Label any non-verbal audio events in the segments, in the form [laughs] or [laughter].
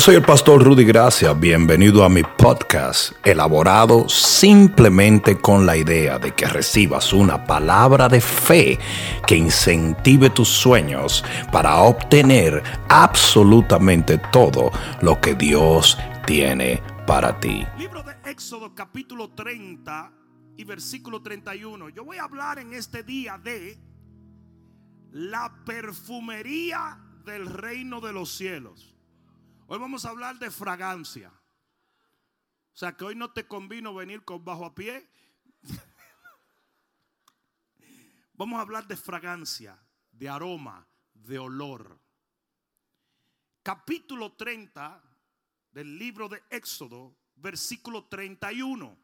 Soy el pastor Rudy Gracia. Bienvenido a mi podcast, elaborado simplemente con la idea de que recibas una palabra de fe que incentive tus sueños para obtener absolutamente todo lo que Dios tiene para ti. Libro de Éxodo capítulo 30 y versículo 31. Yo voy a hablar en este día de la perfumería del reino de los cielos. Hoy vamos a hablar de fragancia. O sea que hoy no te convino venir con bajo a pie. [laughs] Vamos a hablar de fragancia, de aroma, de olor. Capítulo 30 del libro de Éxodo, versículo 31.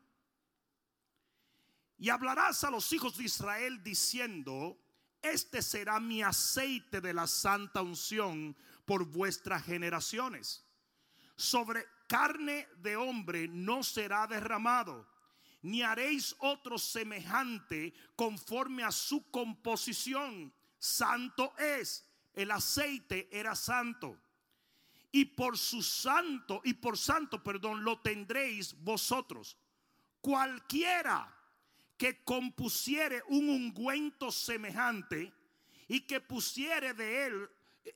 Y hablarás a los hijos de Israel diciendo, este será mi aceite de la santa unción por vuestras generaciones. Sobre carne de hombre no será derramado, ni haréis otro semejante conforme a su composición. Santo es, el aceite era santo. Y por su santo, y por santo, perdón, lo tendréis vosotros. Cualquiera que compusiere un ungüento semejante y que pusiere de él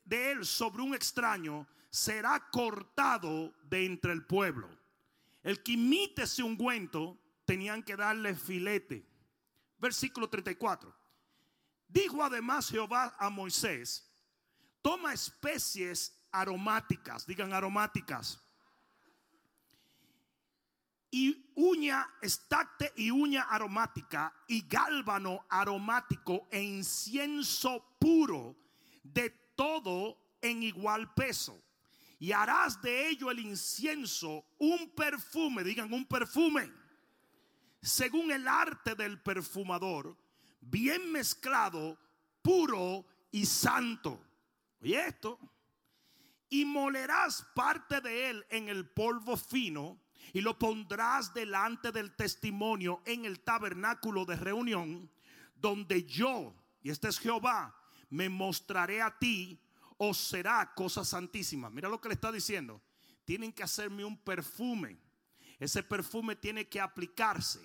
de él sobre un extraño será cortado de entre el pueblo. El que imite ese ungüento tenían que darle filete. Versículo 34. Dijo además Jehová a Moisés, toma especies aromáticas, digan aromáticas, y uña, estacte y uña aromática, y gálbano aromático e incienso puro de todo en igual peso. Y harás de ello el incienso un perfume, digan un perfume, según el arte del perfumador, bien mezclado, puro y santo. Y esto, y molerás parte de él en el polvo fino y lo pondrás delante del testimonio en el tabernáculo de reunión, donde yo, y este es Jehová, me mostraré a ti, o será cosa santísima. Mira lo que le está diciendo. Tienen que hacerme un perfume. Ese perfume tiene que aplicarse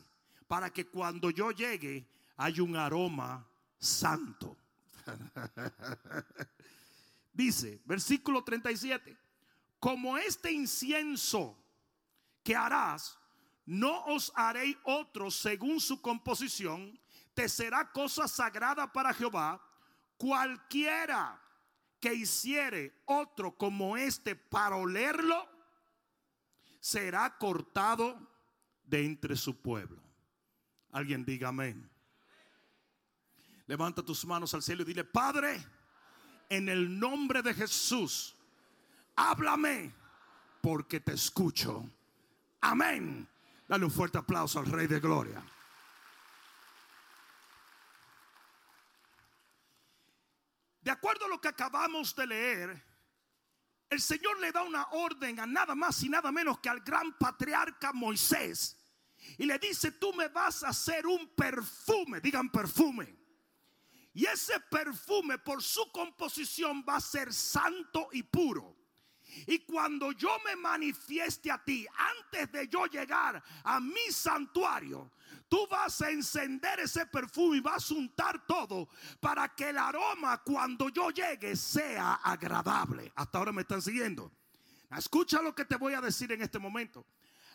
para que cuando yo llegue haya un aroma santo. [laughs] Dice, versículo 37, como este incienso que harás, no os haré otro según su composición, te será cosa sagrada para Jehová Cualquiera que hiciere otro como este para olerlo, será cortado de entre su pueblo. Alguien diga amén. Levanta tus manos al cielo y dile, Padre, en el nombre de Jesús, háblame porque te escucho. Amén. Dale un fuerte aplauso al Rey de Gloria. De acuerdo a lo que acabamos de leer, el Señor le da una orden a nada más y nada menos que al gran patriarca Moisés. Y le dice, tú me vas a hacer un perfume, digan perfume. Y ese perfume por su composición va a ser santo y puro. Y cuando yo me manifieste a ti, antes de yo llegar a mi santuario, tú vas a encender ese perfume y vas a untar todo para que el aroma cuando yo llegue sea agradable. Hasta ahora me están siguiendo. Escucha lo que te voy a decir en este momento.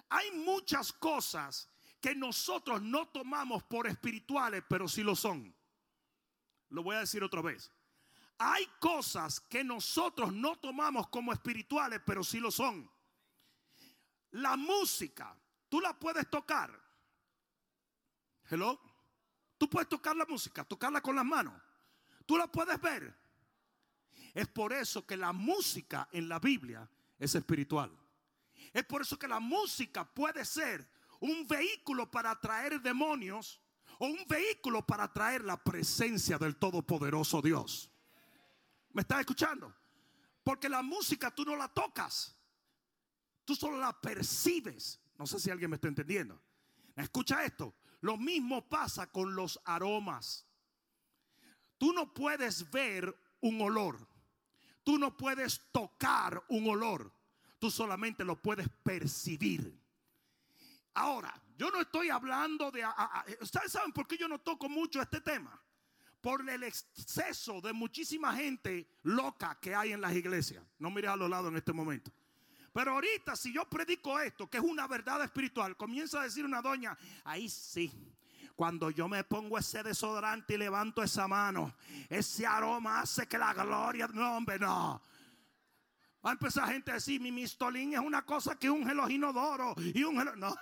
Hay muchas cosas que nosotros no tomamos por espirituales, pero sí lo son. Lo voy a decir otra vez. Hay cosas que nosotros no tomamos como espirituales, pero sí lo son. La música, tú la puedes tocar, Hello. Tú puedes tocar la música, tocarla con las manos. Tú la puedes ver. Es por eso que la música en la Biblia es espiritual. Es por eso que la música puede ser un vehículo para atraer demonios o un vehículo para atraer la presencia del Todopoderoso Dios. ¿Me estás escuchando? Porque la música tú no la tocas. Tú solo la percibes. No sé si alguien me está entendiendo. Escucha esto. Lo mismo pasa con los aromas. Tú no puedes ver un olor. Tú no puedes tocar un olor. Tú solamente lo puedes percibir. Ahora, yo no estoy hablando de... ¿Ustedes saben por qué yo no toco mucho este tema? Por el exceso de muchísima gente loca que hay en las iglesias. No mires a los lados en este momento. Pero ahorita si yo predico esto, que es una verdad espiritual, comienza a decir una doña, ahí sí, cuando yo me pongo ese desodorante y levanto esa mano, ese aroma hace que la gloria, no hombre, no. Va a empezar gente a decir, mi mistolín es una cosa que un los inodoro y un [laughs] No, no,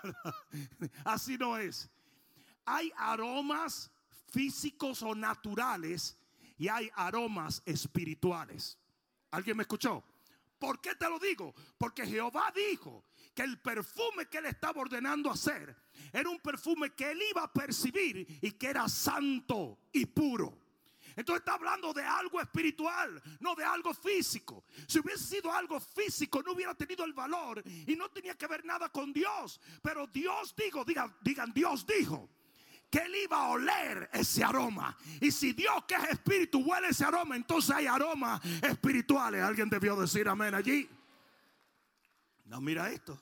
[laughs] así no es. Hay aromas físicos o naturales y hay aromas espirituales. ¿Alguien me escuchó? ¿Por qué te lo digo? Porque Jehová dijo que el perfume que él estaba ordenando hacer era un perfume que él iba a percibir y que era santo y puro. Entonces está hablando de algo espiritual, no de algo físico. Si hubiese sido algo físico, no hubiera tenido el valor y no tenía que ver nada con Dios. Pero Dios dijo, digan, digan Dios dijo que él iba a oler ese aroma. Y si Dios que es espíritu huele ese aroma, entonces hay aromas espirituales. Alguien debió decir amén allí. No, mira esto.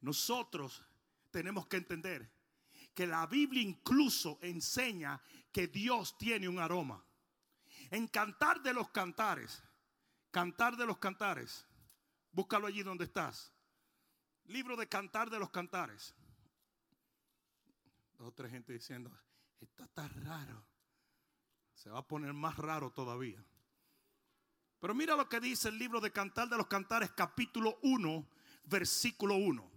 Nosotros tenemos que entender que la Biblia incluso enseña que Dios tiene un aroma. En Cantar de los Cantares, Cantar de los Cantares, búscalo allí donde estás. Libro de Cantar de los Cantares. Otra gente diciendo, esto está raro. Se va a poner más raro todavía. Pero mira lo que dice el libro de Cantar de los Cantares, capítulo 1, versículo 1.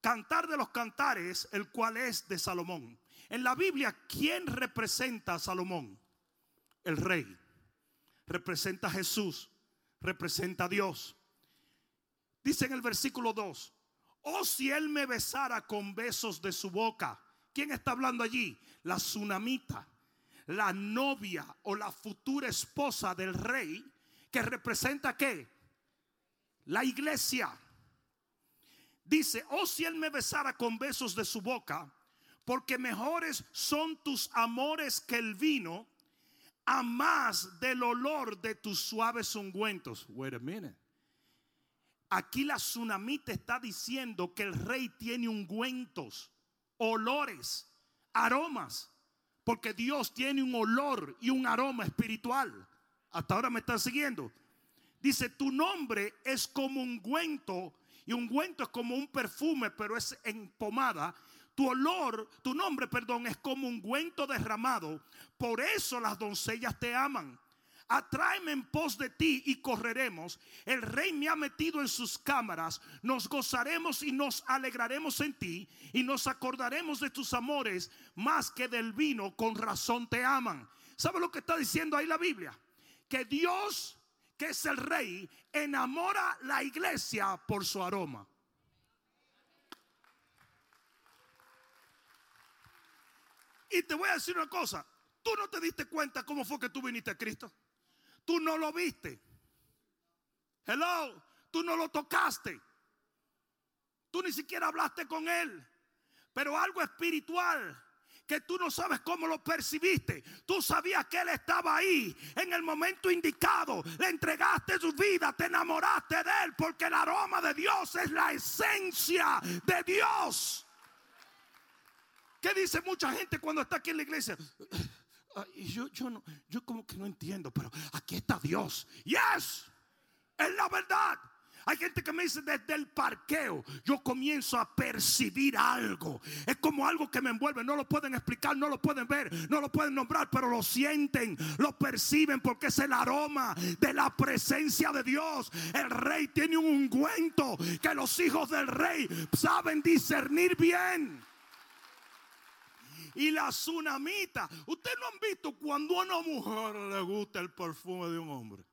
Cantar de los Cantares, el cual es de Salomón. En la Biblia, ¿quién representa a Salomón? El rey. Representa a Jesús. Representa a Dios. Dice en el versículo 2, oh si él me besara con besos de su boca ¿Quién está hablando allí? La tsunamita, la novia o la futura esposa del rey, que representa qué? La iglesia. Dice, oh si él me besara con besos de su boca, porque mejores son tus amores que el vino, a más del olor de tus suaves ungüentos. Wait a minute. Aquí la tsunamita está diciendo que el rey tiene ungüentos olores, aromas, porque Dios tiene un olor y un aroma espiritual. Hasta ahora me están siguiendo. Dice, tu nombre es como un ungüento y un ungüento es como un perfume, pero es en pomada. Tu olor, tu nombre, perdón, es como un ungüento derramado. Por eso las doncellas te aman Atráeme en pos de ti y correremos. El rey me ha metido en sus cámaras. Nos gozaremos y nos alegraremos en ti y nos acordaremos de tus amores más que del vino. Con razón te aman. ¿Sabe lo que está diciendo ahí la Biblia? Que Dios, que es el rey, enamora la iglesia por su aroma. Y te voy a decir una cosa. Tú no te diste cuenta cómo fue que tú viniste a Cristo. Tú no lo viste. Hello, tú no lo tocaste. Tú ni siquiera hablaste con él. Pero algo espiritual que tú no sabes cómo lo percibiste. Tú sabías que Él estaba ahí en el momento indicado. Le entregaste su vida, te enamoraste de Él, porque el aroma de Dios es la esencia de Dios. ¿Qué dice mucha gente cuando está aquí en la iglesia? Yo, yo, no, yo como que no entiendo, pero aquí está Dios. Yes, es la verdad. Hay gente que me dice desde el parqueo, yo comienzo a percibir algo. Es como algo que me envuelve. No lo pueden explicar, no lo pueden ver, no lo pueden nombrar, pero lo sienten, lo perciben porque es el aroma de la presencia de Dios. El rey tiene un ungüento que los hijos del rey saben discernir bien y la tsunamita. Ustedes no han visto cuando a una mujer le gusta el perfume de un hombre.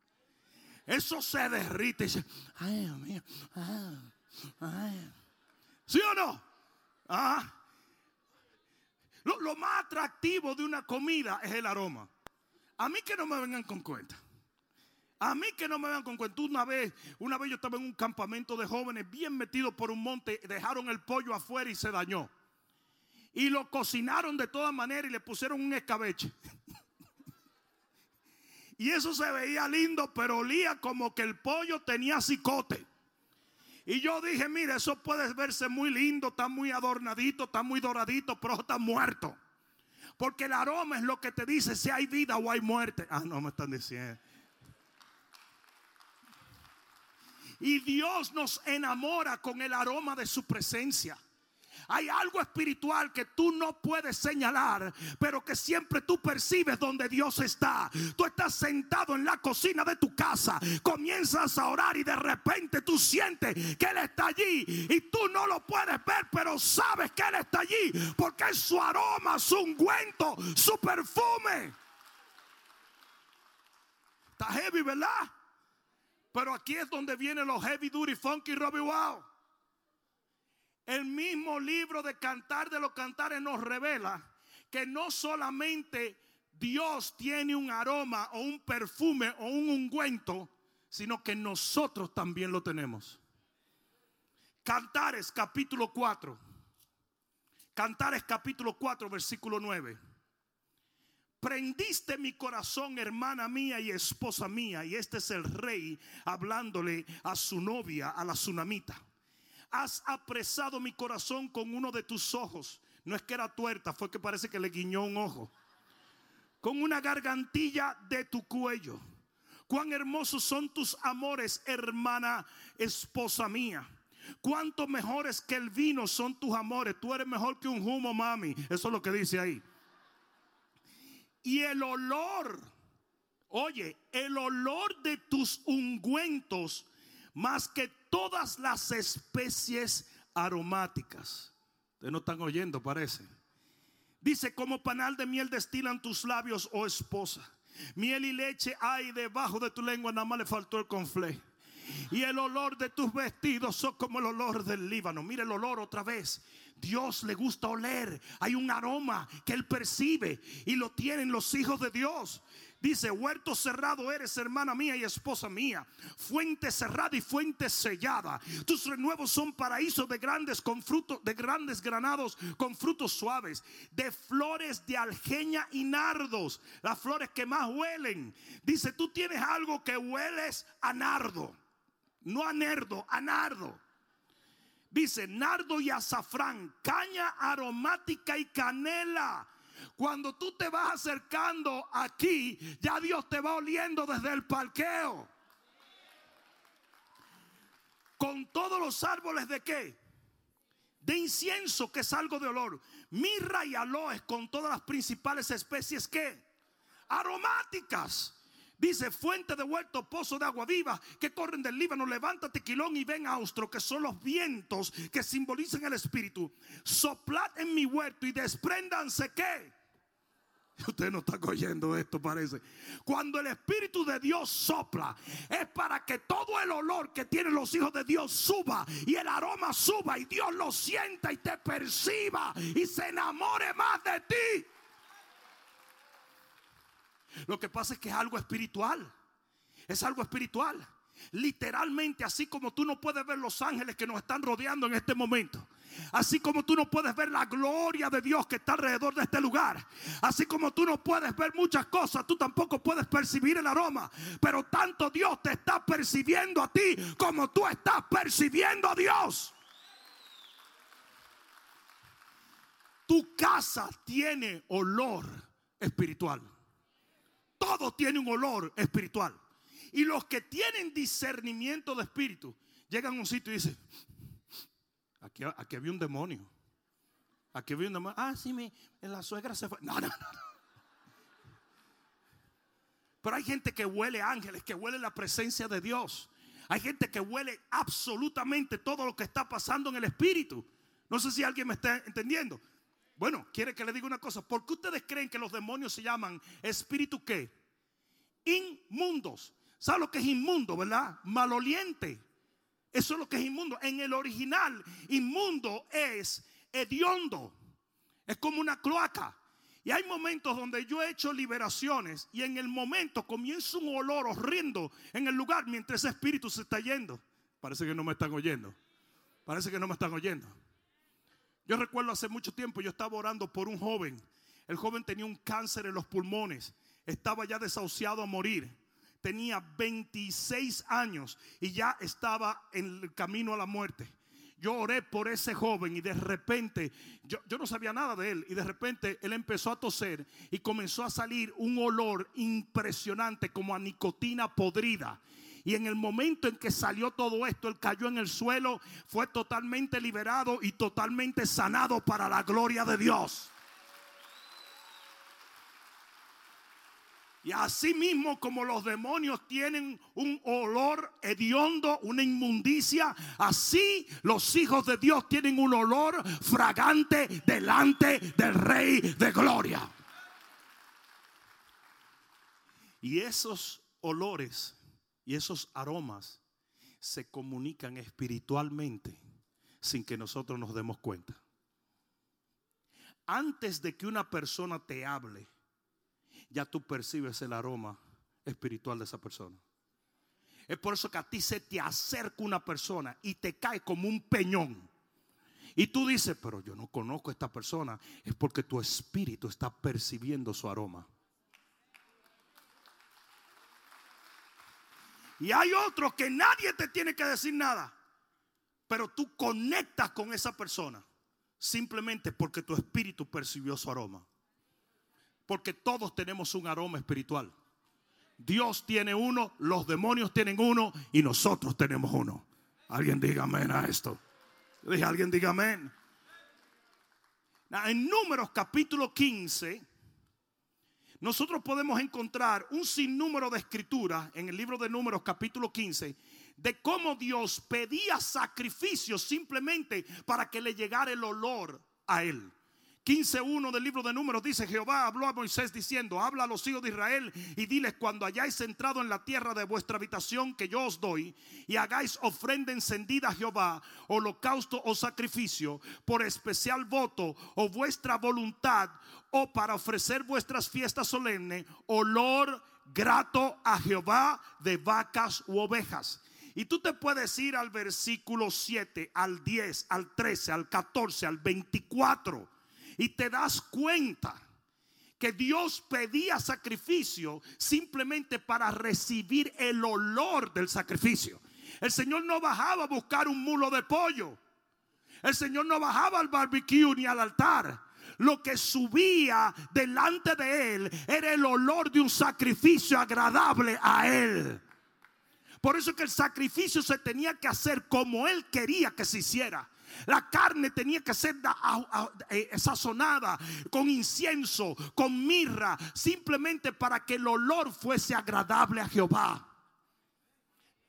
Eso se derrite y dice, ay, Dios mío, ay, ¿Sí o no? Ah. Lo, lo, más atractivo de una comida es el aroma. A mí que no me vengan con cuenta. A mí que no me vengan con cuenta. Una vez, una vez yo estaba en un campamento de jóvenes bien metido por un monte, dejaron el pollo afuera y se dañó. Y lo cocinaron de todas maneras y le pusieron un escabeche. [laughs] y eso se veía lindo, pero olía como que el pollo tenía cicote. Y yo dije, mira, eso puede verse muy lindo, está muy adornadito, está muy doradito, pero está muerto. Porque el aroma es lo que te dice si hay vida o hay muerte. Ah, no me están diciendo. Y Dios nos enamora con el aroma de su presencia. Hay algo espiritual que tú no puedes señalar, pero que siempre tú percibes donde Dios está. Tú estás sentado en la cocina de tu casa, comienzas a orar y de repente tú sientes que Él está allí y tú no lo puedes ver, pero sabes que Él está allí porque es su aroma, su ungüento, su perfume. Está heavy, ¿verdad? Pero aquí es donde vienen los heavy duty, funky, Robbie Wow. El mismo libro de Cantar de los Cantares nos revela que no solamente Dios tiene un aroma o un perfume o un ungüento, sino que nosotros también lo tenemos. Cantares capítulo 4. Cantares capítulo 4 versículo 9. Prendiste mi corazón, hermana mía y esposa mía. Y este es el rey hablándole a su novia, a la tsunamita has apresado mi corazón con uno de tus ojos. No es que era tuerta, fue que parece que le guiñó un ojo. Con una gargantilla de tu cuello. Cuán hermosos son tus amores, hermana, esposa mía. Cuánto mejores que el vino son tus amores. Tú eres mejor que un humo, mami. Eso es lo que dice ahí. Y el olor, oye, el olor de tus ungüentos más que todas las especies aromáticas. Ustedes no están oyendo, parece. Dice, como panal de miel destilan tus labios, oh esposa. Miel y leche hay debajo de tu lengua, nada más le faltó el conflé. Y el olor de tus vestidos son como el olor del Líbano. Mire el olor otra vez. Dios le gusta oler. Hay un aroma que él percibe y lo tienen los hijos de Dios. Dice, huerto cerrado eres, hermana mía y esposa mía. Fuente cerrada y fuente sellada. Tus renuevos son paraísos de grandes con frutos, de grandes granados con frutos suaves, de flores de algeña y nardos, las flores que más huelen. Dice, tú tienes algo que hueles a nardo, no a nerdo, a nardo. Dice, nardo y azafrán, caña aromática y canela cuando tú te vas acercando aquí, ya Dios te va oliendo desde el parqueo. Con todos los árboles de qué? De incienso, que es algo de olor. Mirra y aloes con todas las principales especies que aromáticas. Dice, fuente de huerto, pozo de agua viva, que corren del Líbano, levántate, quilón, y ven austro, que son los vientos que simbolizan el espíritu. Soplad en mi huerto y despréndanse que [laughs] Usted no está oyendo esto, parece. Cuando el Espíritu de Dios sopla, es para que todo el olor que tienen los hijos de Dios suba y el aroma suba y Dios lo sienta y te perciba y se enamore más de ti. Lo que pasa es que es algo espiritual. Es algo espiritual. Literalmente, así como tú no puedes ver los ángeles que nos están rodeando en este momento. Así como tú no puedes ver la gloria de Dios que está alrededor de este lugar. Así como tú no puedes ver muchas cosas, tú tampoco puedes percibir el aroma. Pero tanto Dios te está percibiendo a ti como tú estás percibiendo a Dios. Tu casa tiene olor espiritual. Todo tiene un olor espiritual. Y los que tienen discernimiento de espíritu llegan a un sitio y dicen, aquí, aquí había un demonio. Aquí había un demonio. Ah, sí, mi, la suegra se fue. No, no, no. Pero hay gente que huele ángeles, que huele la presencia de Dios. Hay gente que huele absolutamente todo lo que está pasando en el espíritu. No sé si alguien me está entendiendo. Bueno, quiere que le diga una cosa. ¿Por qué ustedes creen que los demonios se llaman espíritu qué? Inmundos. ¿Sabe lo que es inmundo, verdad? Maloliente. Eso es lo que es inmundo. En el original, inmundo es hediondo. Es como una cloaca. Y hay momentos donde yo he hecho liberaciones y en el momento comienza un olor horrendo en el lugar mientras ese espíritu se está yendo. Parece que no me están oyendo. Parece que no me están oyendo. Yo recuerdo hace mucho tiempo yo estaba orando por un joven. El joven tenía un cáncer en los pulmones. Estaba ya desahuciado a morir tenía 26 años y ya estaba en el camino a la muerte. Yo oré por ese joven y de repente, yo, yo, no sabía nada de él, y de repente él empezó a toser y comenzó a salir un olor impresionante como a nicotina podrida. Y en el momento en que salió todo esto, él cayó en el suelo, fue totalmente liberado y totalmente sanado para la gloria de Dios. Y así mismo como los demonios tienen un olor hediondo, una inmundicia, así los hijos de Dios tienen un olor fragante delante del Rey de Gloria. Y esos olores y esos aromas se comunican espiritualmente sin que nosotros nos demos cuenta. Antes de que una persona te hable, ya tú percibes el aroma espiritual de esa persona. Es por eso que a ti se te acerca una persona y te cae como un peñón. Y tú dices, pero yo no conozco a esta persona. Es porque tu espíritu está percibiendo su aroma. Y hay otros que nadie te tiene que decir nada. Pero tú conectas con esa persona simplemente porque tu espíritu percibió su aroma. Porque todos tenemos un aroma espiritual. Dios tiene uno, los demonios tienen uno y nosotros tenemos uno. Alguien diga amén a esto. Dije, alguien diga amén. En Números capítulo 15, nosotros podemos encontrar un sinnúmero de escrituras en el libro de Números capítulo 15 de cómo Dios pedía sacrificios simplemente para que le llegara el olor a él. 15.1 del libro de números dice, Jehová habló a Moisés diciendo, habla a los hijos de Israel y diles, cuando hayáis entrado en la tierra de vuestra habitación que yo os doy, y hagáis ofrenda encendida a Jehová, holocausto o sacrificio, por especial voto o vuestra voluntad, o para ofrecer vuestras fiestas solemnes, olor grato a Jehová de vacas u ovejas. Y tú te puedes ir al versículo 7, al 10, al 13, al 14, al 24 y te das cuenta que Dios pedía sacrificio simplemente para recibir el olor del sacrificio. El Señor no bajaba a buscar un mulo de pollo. El Señor no bajaba al barbecue ni al altar. Lo que subía delante de él era el olor de un sacrificio agradable a él. Por eso que el sacrificio se tenía que hacer como él quería que se hiciera. La carne tenía que ser eh, sazonada con incienso, con mirra, simplemente para que el olor fuese agradable a Jehová.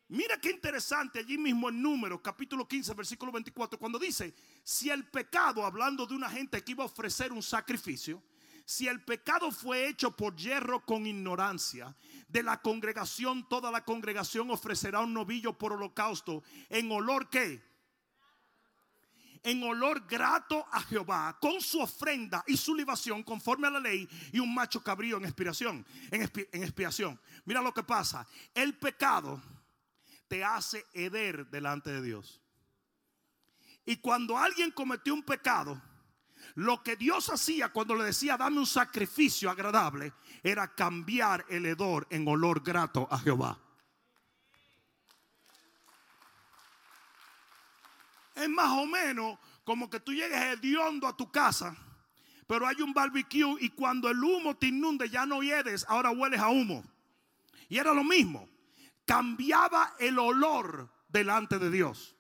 Mira qué interesante allí mismo en Números, capítulo 15, versículo 24, cuando dice, si el pecado, hablando de una gente que iba a ofrecer un sacrificio, si el pecado fue hecho por hierro con ignorancia, de la congregación, toda la congregación ofrecerá un novillo por holocausto en olor que en olor grato a Jehová con su ofrenda y su libación conforme a la ley y un macho cabrío en expiación, en, expiación. Mira lo que pasa, el pecado te hace heder delante de Dios. Y cuando alguien cometió un pecado, lo que Dios hacía cuando le decía dame un sacrificio agradable era cambiar el hedor en olor grato a Jehová. Es más o menos como que tú llegues hediondo a tu casa, pero hay un barbecue y cuando el humo te inunde ya no hiedes, ahora hueles a humo. Y era lo mismo. Cambiaba el olor delante de Dios.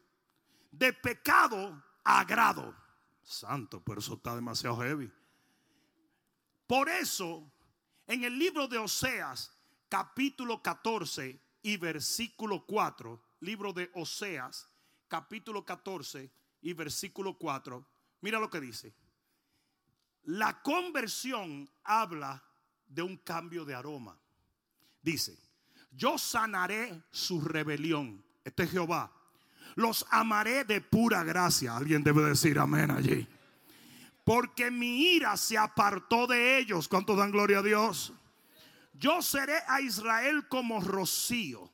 De pecado a agrado. Santo, pero eso está demasiado heavy. Por eso, en el libro de Oseas, capítulo 14 y versículo 4, libro de Oseas, capítulo 14 y versículo 4, mira lo que dice. La conversión habla de un cambio de aroma. Dice, yo sanaré su rebelión. Este es Jehová. Los amaré de pura gracia. Alguien debe decir amén allí. Porque mi ira se apartó de ellos. ¿Cuánto dan gloria a Dios? Yo seré a Israel como rocío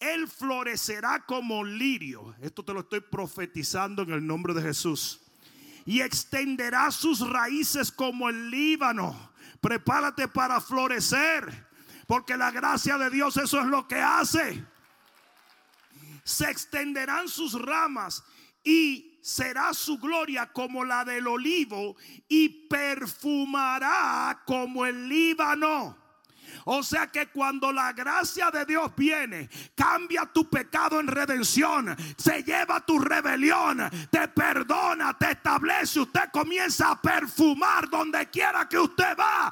él florecerá como lirio. Esto te lo estoy profetizando en el nombre de Jesús. Y extenderá sus raíces como el Líbano. Prepárate para florecer Porque la gracia de Dios eso es lo que hace. Se extenderán sus ramas y será su gloria como la del olivo y perfumará como el Líbano. O sea que cuando la gracia de Dios viene, cambia tu pecado en redención, se lleva tu rebelión, te perdona, te establece, usted comienza a perfumar donde quiera que usted va.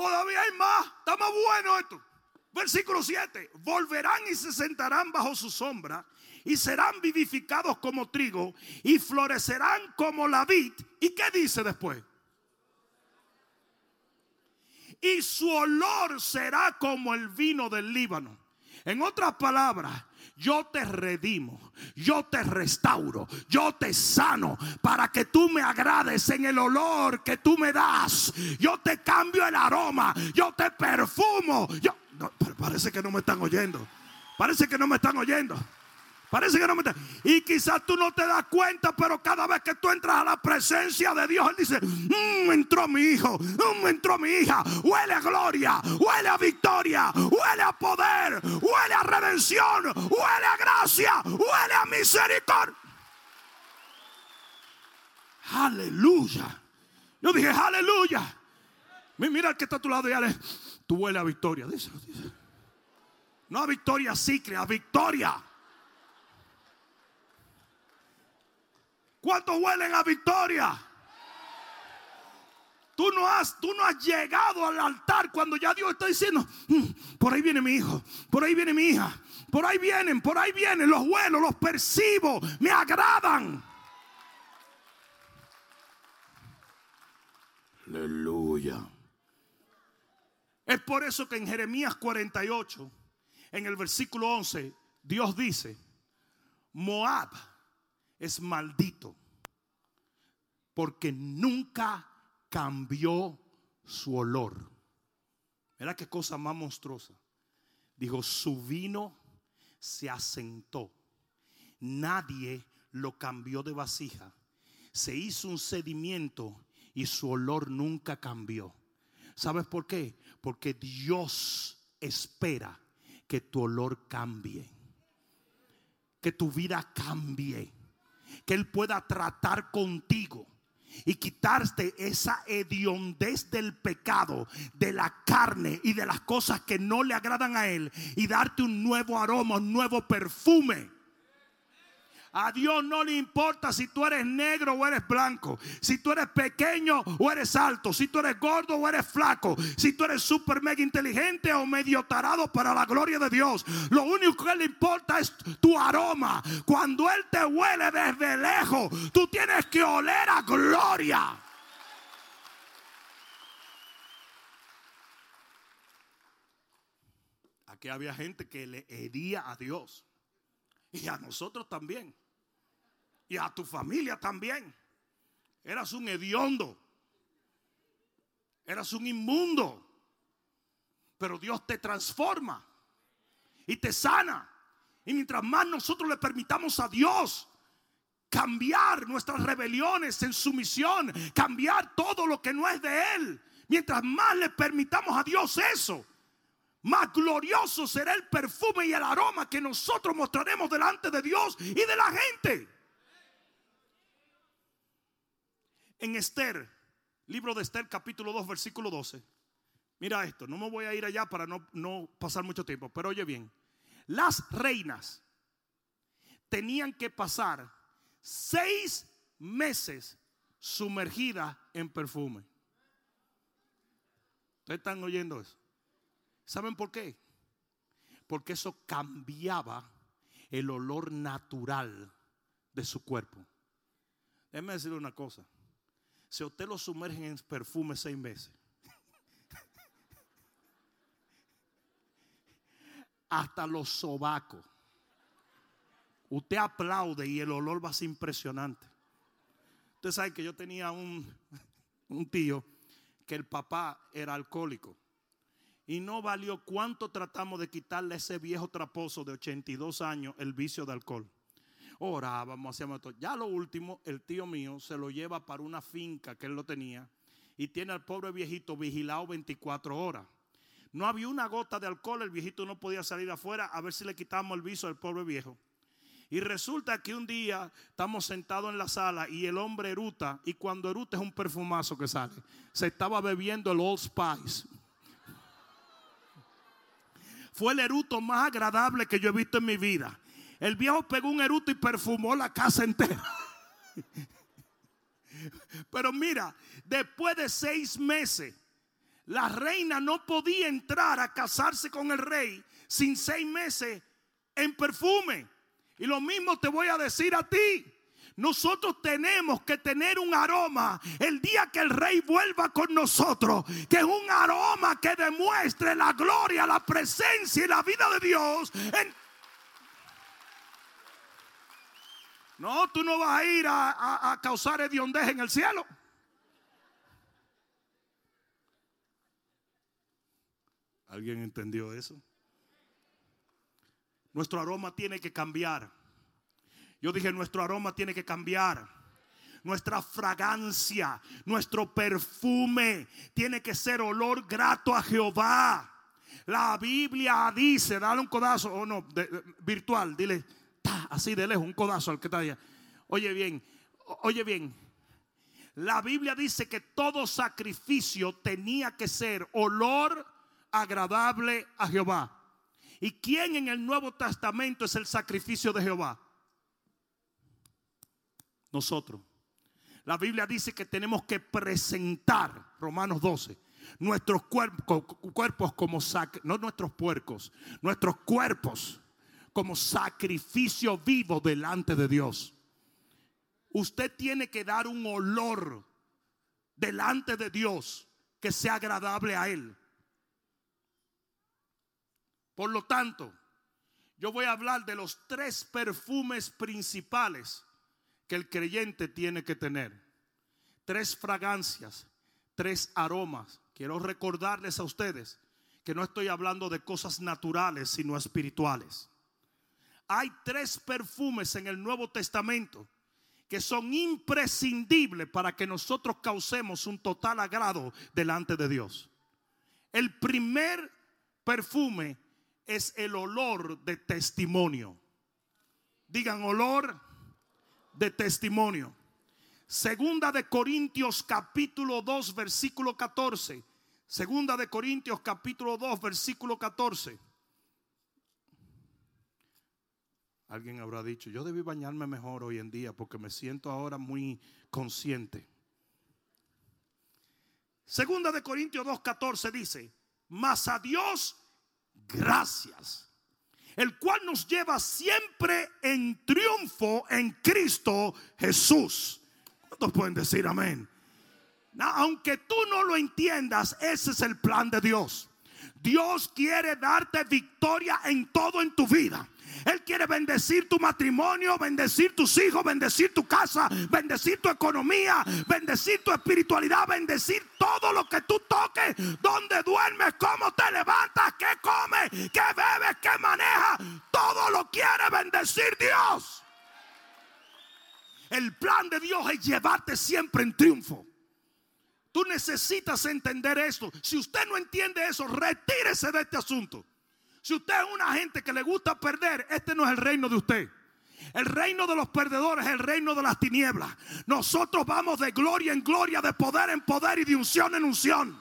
Todavía hay más, está más bueno esto. Versículo 7, volverán y se sentarán bajo su sombra y serán vivificados como trigo y florecerán como la vid. ¿Y qué dice después? Y su olor será como el vino del Líbano. En otras palabras, yo te redimo, yo te restauro, yo te sano para que tú me agrades en el olor que tú me das. Yo te cambio el aroma, yo te perfumo. Yo, parece que no me están oyendo. Parece que no me están oyendo. Parece que no me está. Y quizás tú no te das cuenta, pero cada vez que tú entras a la presencia de Dios, Él dice: mmm, Entró mi hijo, mmm, entró mi hija. Huele a gloria, huele a victoria, huele a poder, huele a redención, huele a gracia, huele a misericordia. Aleluya. Yo dije: Aleluya. Mira el que está a tu lado y dale, tú huele a victoria. Dice, dice. No a victoria cicle, a victoria. ¿Cuántos huelen a victoria? Tú no, has, tú no has llegado al altar cuando ya Dios está diciendo, mm, por ahí viene mi hijo, por ahí viene mi hija, por ahí vienen, por ahí vienen, los huelo, los percibo, me agradan. Aleluya. Es por eso que en Jeremías 48, en el versículo 11, Dios dice, Moab es maldito porque nunca cambió su olor. Mira qué cosa más monstruosa. Dijo, su vino se asentó. Nadie lo cambió de vasija. Se hizo un sedimiento y su olor nunca cambió. ¿Sabes por qué? Porque Dios espera que tu olor cambie. Que tu vida cambie que Él pueda tratar contigo y quitarte esa hediondez del pecado, de la carne y de las cosas que no le agradan a Él y darte un nuevo aroma, un nuevo perfume. A Dios no le importa si tú eres negro o eres blanco, si tú eres pequeño o eres alto, si tú eres gordo o eres flaco, si tú eres súper mega inteligente o medio tarado para la gloria de Dios. Lo único que le importa es tu aroma. Cuando Él te huele desde lejos, tú tienes que oler a gloria. Aquí había gente que le hería a Dios. Y a nosotros también. Y a tu familia también. Eras un hediondo. Eras un inmundo. Pero Dios te transforma. Y te sana. Y mientras más nosotros le permitamos a Dios cambiar nuestras rebeliones en sumisión, cambiar todo lo que no es de Él, mientras más le permitamos a Dios eso, más glorioso será el perfume y el aroma que nosotros mostraremos delante de Dios y de la gente. En Esther, libro de Esther capítulo 2 versículo 12. Mira esto, no me voy a ir allá para no, no pasar mucho tiempo, pero oye bien, las reinas tenían que pasar seis meses sumergidas en perfume. ¿Ustedes están oyendo eso? ¿Saben por qué? Porque eso cambiaba el olor natural de su cuerpo. Déjeme decirle una cosa. Si usted lo sumerge en perfume seis meses, [laughs] hasta los sobacos, usted aplaude y el olor va a ser impresionante. Usted sabe que yo tenía un, [laughs] un tío que el papá era alcohólico. Y no valió cuánto tratamos de quitarle a ese viejo traposo de 82 años el vicio de alcohol. Orábamos, hacíamos esto. Ya lo último, el tío mío se lo lleva para una finca que él lo tenía y tiene al pobre viejito vigilado 24 horas. No había una gota de alcohol, el viejito no podía salir afuera a ver si le quitamos el viso al pobre viejo. Y resulta que un día estamos sentados en la sala y el hombre eruta, y cuando eruta es un perfumazo que sale, se estaba bebiendo el Old Spice. Fue el eruto más agradable que yo he visto en mi vida. El viejo pegó un eruto y perfumó la casa entera. [laughs] Pero mira, después de seis meses, la reina no podía entrar a casarse con el rey sin seis meses en perfume. Y lo mismo te voy a decir a ti. Nosotros tenemos que tener un aroma el día que el rey vuelva con nosotros, que es un aroma que demuestre la gloria, la presencia y la vida de Dios. No, tú no vas a ir a, a causar hediondez en el cielo. ¿Alguien entendió eso? Nuestro aroma tiene que cambiar. Yo dije, nuestro aroma tiene que cambiar. Nuestra fragancia, nuestro perfume tiene que ser olor grato a Jehová. La Biblia dice, dale un codazo, o no, virtual, dile, así de lejos, un codazo al que está allá. Oye bien, oye bien. La Biblia dice que todo sacrificio tenía que ser olor agradable a Jehová. ¿Y quién en el Nuevo Testamento es el sacrificio de Jehová? Nosotros. La Biblia dice que tenemos que presentar, Romanos 12, nuestros cuerpos, como no nuestros puercos, nuestros cuerpos como sacrificio vivo delante de Dios. Usted tiene que dar un olor delante de Dios que sea agradable a Él. Por lo tanto, yo voy a hablar de los tres perfumes principales que el creyente tiene que tener. Tres fragancias, tres aromas. Quiero recordarles a ustedes que no estoy hablando de cosas naturales, sino espirituales. Hay tres perfumes en el Nuevo Testamento que son imprescindibles para que nosotros causemos un total agrado delante de Dios. El primer perfume es el olor de testimonio. Digan olor de testimonio. Segunda de Corintios capítulo 2 versículo 14. Segunda de Corintios capítulo 2 versículo 14. Alguien habrá dicho, yo debí bañarme mejor hoy en día porque me siento ahora muy consciente. Segunda de Corintios 2.14 dice, mas a Dios gracias, el cual nos lleva siempre en triunfo en Cristo Jesús. ¿Cuántos pueden decir amén? aunque tú no lo entiendas, ese es el plan de Dios. Dios quiere darte victoria en todo en tu vida. Él quiere bendecir tu matrimonio, bendecir tus hijos, bendecir tu casa, bendecir tu economía, bendecir tu espiritualidad, bendecir todo lo que tú toques, donde duermes, cómo te levantas, qué comes, qué bebes, qué manejas. Todo lo quiere bendecir Dios. El plan de Dios es llevarte siempre en triunfo. Tú necesitas entender esto. Si usted no entiende eso, retírese de este asunto. Si usted es una gente que le gusta perder, este no es el reino de usted. El reino de los perdedores es el reino de las tinieblas. Nosotros vamos de gloria en gloria, de poder en poder y de unción en unción.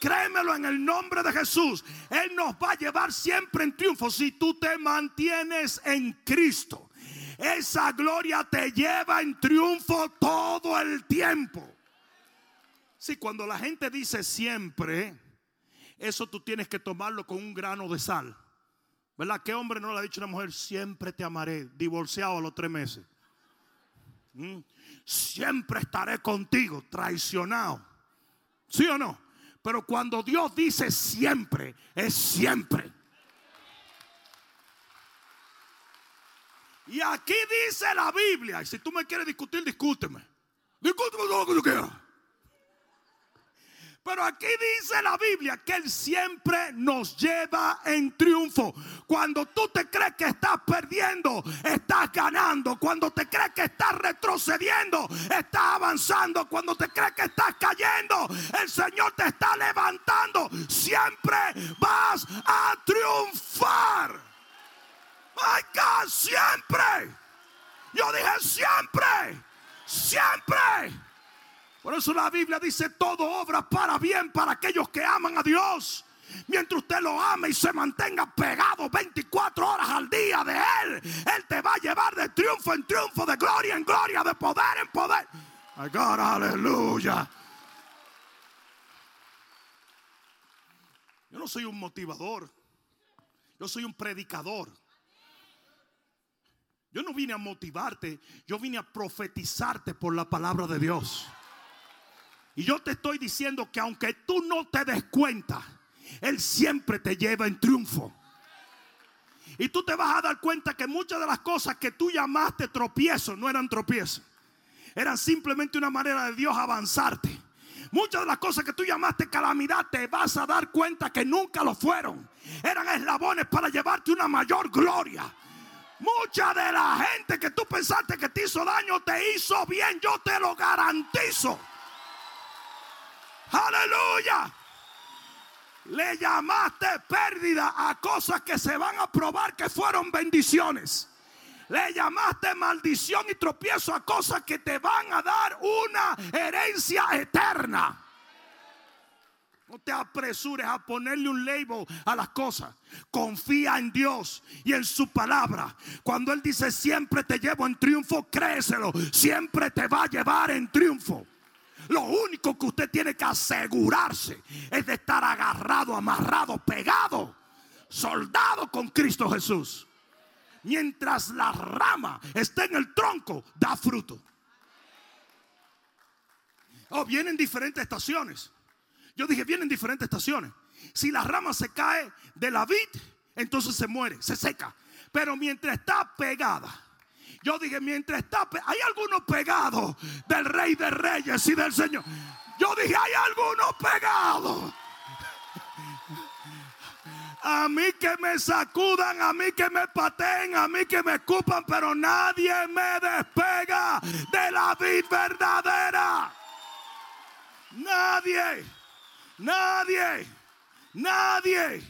Créemelo en el nombre de Jesús. Él nos va a llevar siempre en triunfo si tú te mantienes en Cristo. Esa gloria te lleva en triunfo todo el tiempo. Si cuando la gente dice siempre, eso tú tienes que tomarlo con un grano de sal. ¿Verdad? ¿Qué hombre no le ha dicho a una mujer, siempre te amaré, divorciado a los tres meses? ¿Mm? Siempre estaré contigo, traicionado. ¿Sí o no? Pero cuando Dios dice siempre, es siempre. Y aquí dice la Biblia, y si tú me quieres discutir, discúteme. Discúteme todo lo que tú quieras. Pero aquí dice la Biblia que Él siempre nos lleva en triunfo. Cuando tú te crees que estás perdiendo, estás ganando. Cuando te crees que estás retrocediendo, estás avanzando. Cuando te crees que estás cayendo, el Señor te está levantando. Siempre vas a triunfar. My God, siempre. Yo dije siempre, siempre. Por eso la Biblia dice todo obra para bien para aquellos que aman a Dios. Mientras usted lo ame y se mantenga pegado 24 horas al día de Él, Él te va a llevar de triunfo en triunfo, de gloria en gloria, de poder en poder. Aleluya. Yo no soy un motivador, yo soy un predicador. Yo no vine a motivarte, yo vine a profetizarte por la palabra de Dios. Y yo te estoy diciendo que aunque tú no te des cuenta, Él siempre te lleva en triunfo. Y tú te vas a dar cuenta que muchas de las cosas que tú llamaste tropiezos no eran tropiezos. Eran simplemente una manera de Dios avanzarte. Muchas de las cosas que tú llamaste calamidad te vas a dar cuenta que nunca lo fueron. Eran eslabones para llevarte una mayor gloria. Mucha de la gente que tú pensaste que te hizo daño te hizo bien. Yo te lo garantizo. Aleluya. Le llamaste pérdida a cosas que se van a probar que fueron bendiciones. Le llamaste maldición y tropiezo a cosas que te van a dar una herencia eterna. No te apresures a ponerle un label a las cosas. Confía en Dios y en su palabra. Cuando Él dice siempre te llevo en triunfo, créeselo. Siempre te va a llevar en triunfo. Lo único que usted tiene que asegurarse es de estar agarrado, amarrado, pegado, soldado con Cristo Jesús. Mientras la rama esté en el tronco, da fruto. Oh, vienen diferentes estaciones. Yo dije, vienen diferentes estaciones. Si la rama se cae de la vid, entonces se muere, se seca. Pero mientras está pegada, yo dije, mientras está, hay algunos pegados del Rey de Reyes y del Señor. Yo dije, hay algunos pegados. A mí que me sacudan, a mí que me pateen, a mí que me escupan, pero nadie me despega de la vida verdadera. Nadie, nadie, nadie.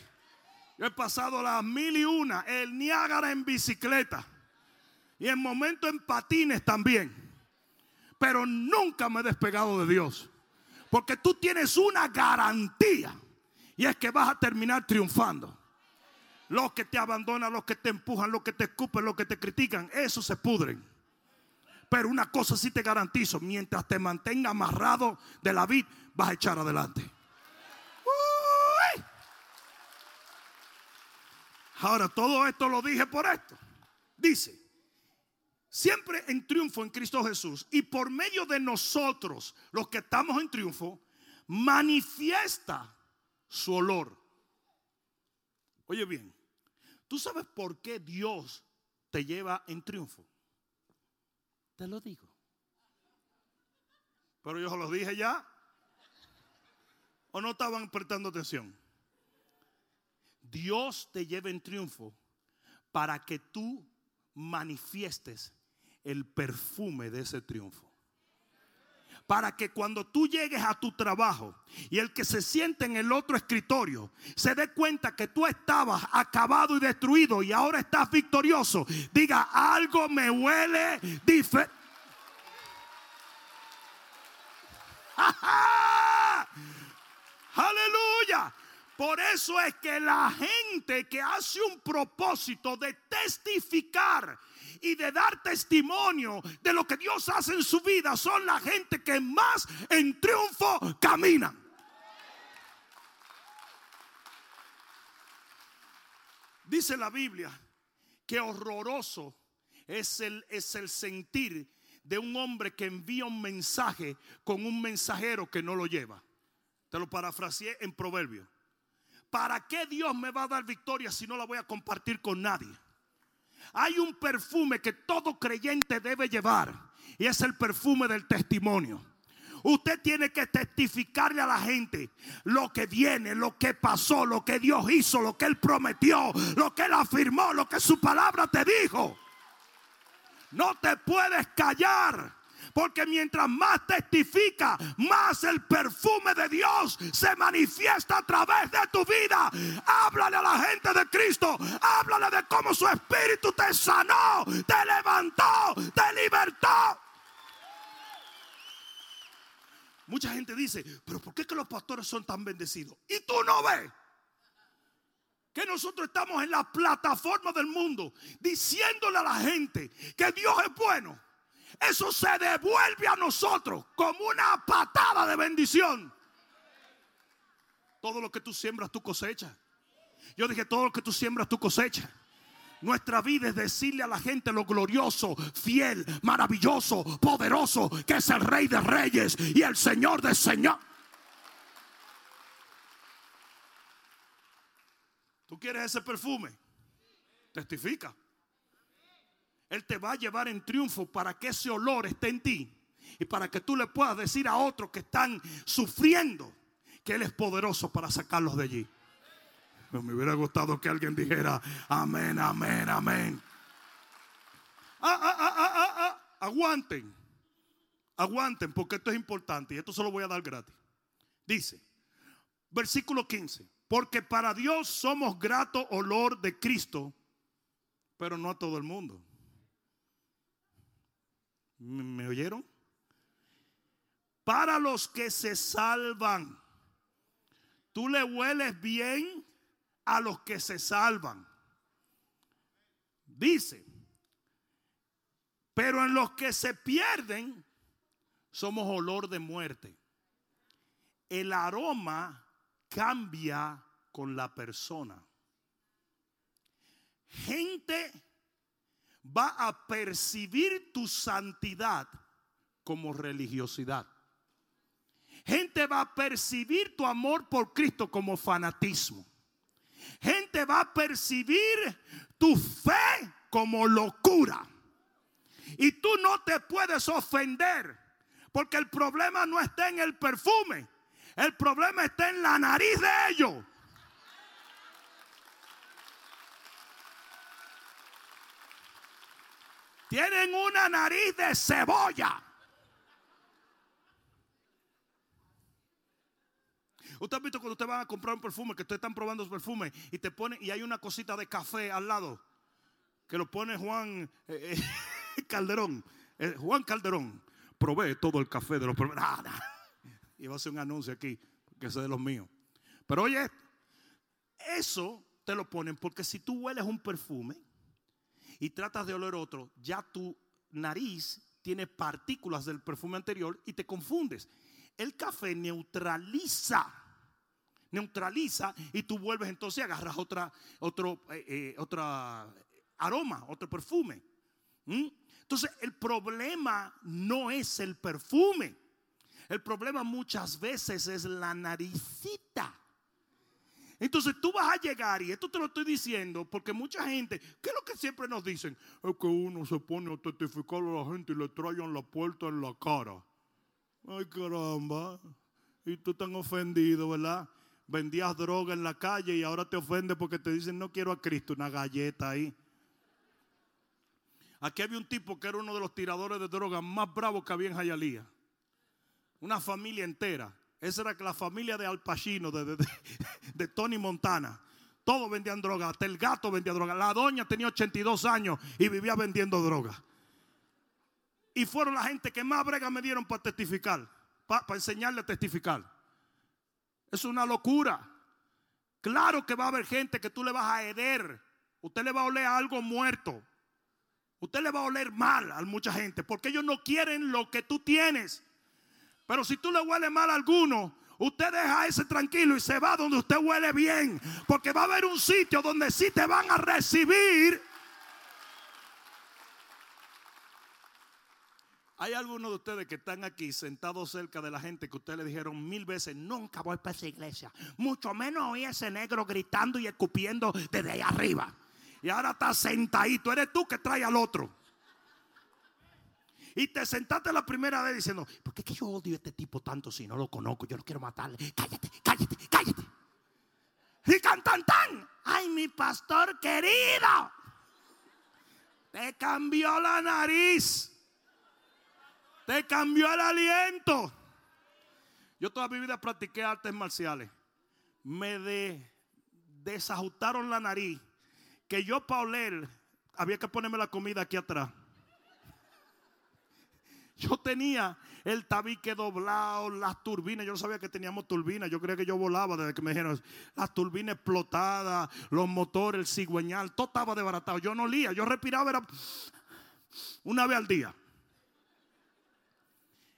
Yo he pasado las mil y una, el Niágara en bicicleta. Y en momentos en patines también. Pero nunca me he despegado de Dios. Porque tú tienes una garantía. Y es que vas a terminar triunfando. Los que te abandonan, los que te empujan, los que te escupen, los que te critican, esos se pudren. Pero una cosa sí te garantizo, mientras te mantenga amarrado de la vid, vas a echar adelante. Ahora, todo esto lo dije por esto. Dice, siempre en triunfo en Cristo Jesús y por medio de nosotros, los que estamos en triunfo, manifiesta su olor. Oye bien, ¿tú sabes por qué Dios te lleva en triunfo? Te lo digo. Pero yo lo dije ya. ¿O no estaban prestando atención? Dios te lleva en triunfo para que tú manifiestes el perfume de ese triunfo. Para que cuando tú llegues a tu trabajo y el que se siente en el otro escritorio se dé cuenta que tú estabas acabado y destruido y ahora estás victorioso, diga algo me huele diferente. [laughs] Aleluya. Por eso es que la gente que hace un propósito de testificar y de dar testimonio de lo que Dios hace en su vida son la gente que más en triunfo caminan. Dice la Biblia que horroroso es el, es el sentir de un hombre que envía un mensaje con un mensajero que no lo lleva. Te lo parafraseé en proverbio. ¿Para qué Dios me va a dar victoria si no la voy a compartir con nadie? Hay un perfume que todo creyente debe llevar y es el perfume del testimonio. Usted tiene que testificarle a la gente lo que viene, lo que pasó, lo que Dios hizo, lo que Él prometió, lo que Él afirmó, lo que su palabra te dijo. No te puedes callar. Porque mientras más testifica, más el perfume de Dios se manifiesta a través de tu vida. Háblale a la gente de Cristo. Háblale de cómo su espíritu te sanó, te levantó, te libertó. Mucha gente dice, pero ¿por qué que los pastores son tan bendecidos? Y tú no ves que nosotros estamos en la plataforma del mundo diciéndole a la gente que Dios es bueno. Eso se devuelve a nosotros como una patada de bendición. Todo lo que tú siembras, tú cosechas. Yo dije, todo lo que tú siembras, tú cosechas. Nuestra vida es decirle a la gente lo glorioso, fiel, maravilloso, poderoso, que es el Rey de Reyes y el Señor de Señor. ¿Tú quieres ese perfume? Testifica. Él te va a llevar en triunfo para que ese olor esté en ti y para que tú le puedas decir a otros que están sufriendo que Él es poderoso para sacarlos de allí. Me hubiera gustado que alguien dijera amén, amén, amén. Ah, ah, ah, aguanten, aguanten porque esto es importante y esto se lo voy a dar gratis. Dice, versículo 15, porque para Dios somos grato olor de Cristo, pero no a todo el mundo. ¿Me oyeron? Para los que se salvan, tú le hueles bien a los que se salvan. Dice, pero en los que se pierden, somos olor de muerte. El aroma cambia con la persona. Gente va a percibir tu santidad como religiosidad. Gente va a percibir tu amor por Cristo como fanatismo. Gente va a percibir tu fe como locura. Y tú no te puedes ofender porque el problema no está en el perfume. El problema está en la nariz de ellos. Tienen una nariz de cebolla. Usted ha visto cuando usted va a comprar un perfume, que ustedes están probando su perfume y te ponen y hay una cosita de café al lado que lo pone Juan eh, eh, [laughs] Calderón. Eh, Juan Calderón provee todo el café de los perfumes. Y va a hacer un anuncio aquí, que es de los míos. Pero oye, eso te lo ponen porque si tú hueles un perfume, y tratas de oler otro, ya tu nariz tiene partículas del perfume anterior y te confundes. El café neutraliza, neutraliza y tú vuelves entonces y agarras otra, otro, eh, eh, otra aroma, otro perfume. Entonces el problema no es el perfume. El problema muchas veces es la naricita. Entonces tú vas a llegar, y esto te lo estoy diciendo porque mucha gente, ¿qué es lo que siempre nos dicen? Es que uno se pone a testificar a la gente y le traen la puerta en la cara. Ay, caramba. Y tú estás ofendido, ¿verdad? Vendías droga en la calle y ahora te ofende porque te dicen no quiero a Cristo, una galleta ahí. Aquí había un tipo que era uno de los tiradores de droga más bravos que había en Jayalía. Una familia entera. Esa era la familia de Al Pacino, de, Tony Montana. Todos vendían droga, hasta el gato vendía droga. La doña tenía 82 años y vivía vendiendo droga. Y fueron la gente que más brega me dieron para testificar, para, enseñarle a testificar. Es una locura. Claro que va a haber gente que tú le vas a heder. Usted le va a oler a algo muerto. Usted le va a oler mal a mucha gente porque ellos no quieren lo que tú tienes. Pero si tú le huele mal a alguno, usted deja ese tranquilo y se va donde usted huele bien. Porque va a haber un sitio donde sí te van a recibir. Hay algunos de ustedes que están aquí sentados cerca de la gente que ustedes le dijeron mil veces, nunca voy para esa iglesia. Mucho menos oí ese negro gritando y escupiendo desde ahí arriba. Y ahora está sentadito. Eres tú que trae al otro. Y te sentaste la primera vez diciendo, ¿por qué es yo odio a este tipo tanto si no lo conozco? Yo no quiero matarle. Cállate, cállate, cállate. Y cantan tan. Ay, mi pastor querido. Te cambió la nariz. Te cambió el aliento. Yo toda mi vida practiqué artes marciales. Me desajustaron la nariz. Que yo para oler había que ponerme la comida aquí atrás. Yo tenía el tabique doblado, las turbinas. Yo no sabía que teníamos turbinas. Yo creía que yo volaba desde que me dijeron las turbinas explotadas, los motores, el cigüeñal. Todo estaba desbaratado. Yo no olía. Yo respiraba era una vez al día.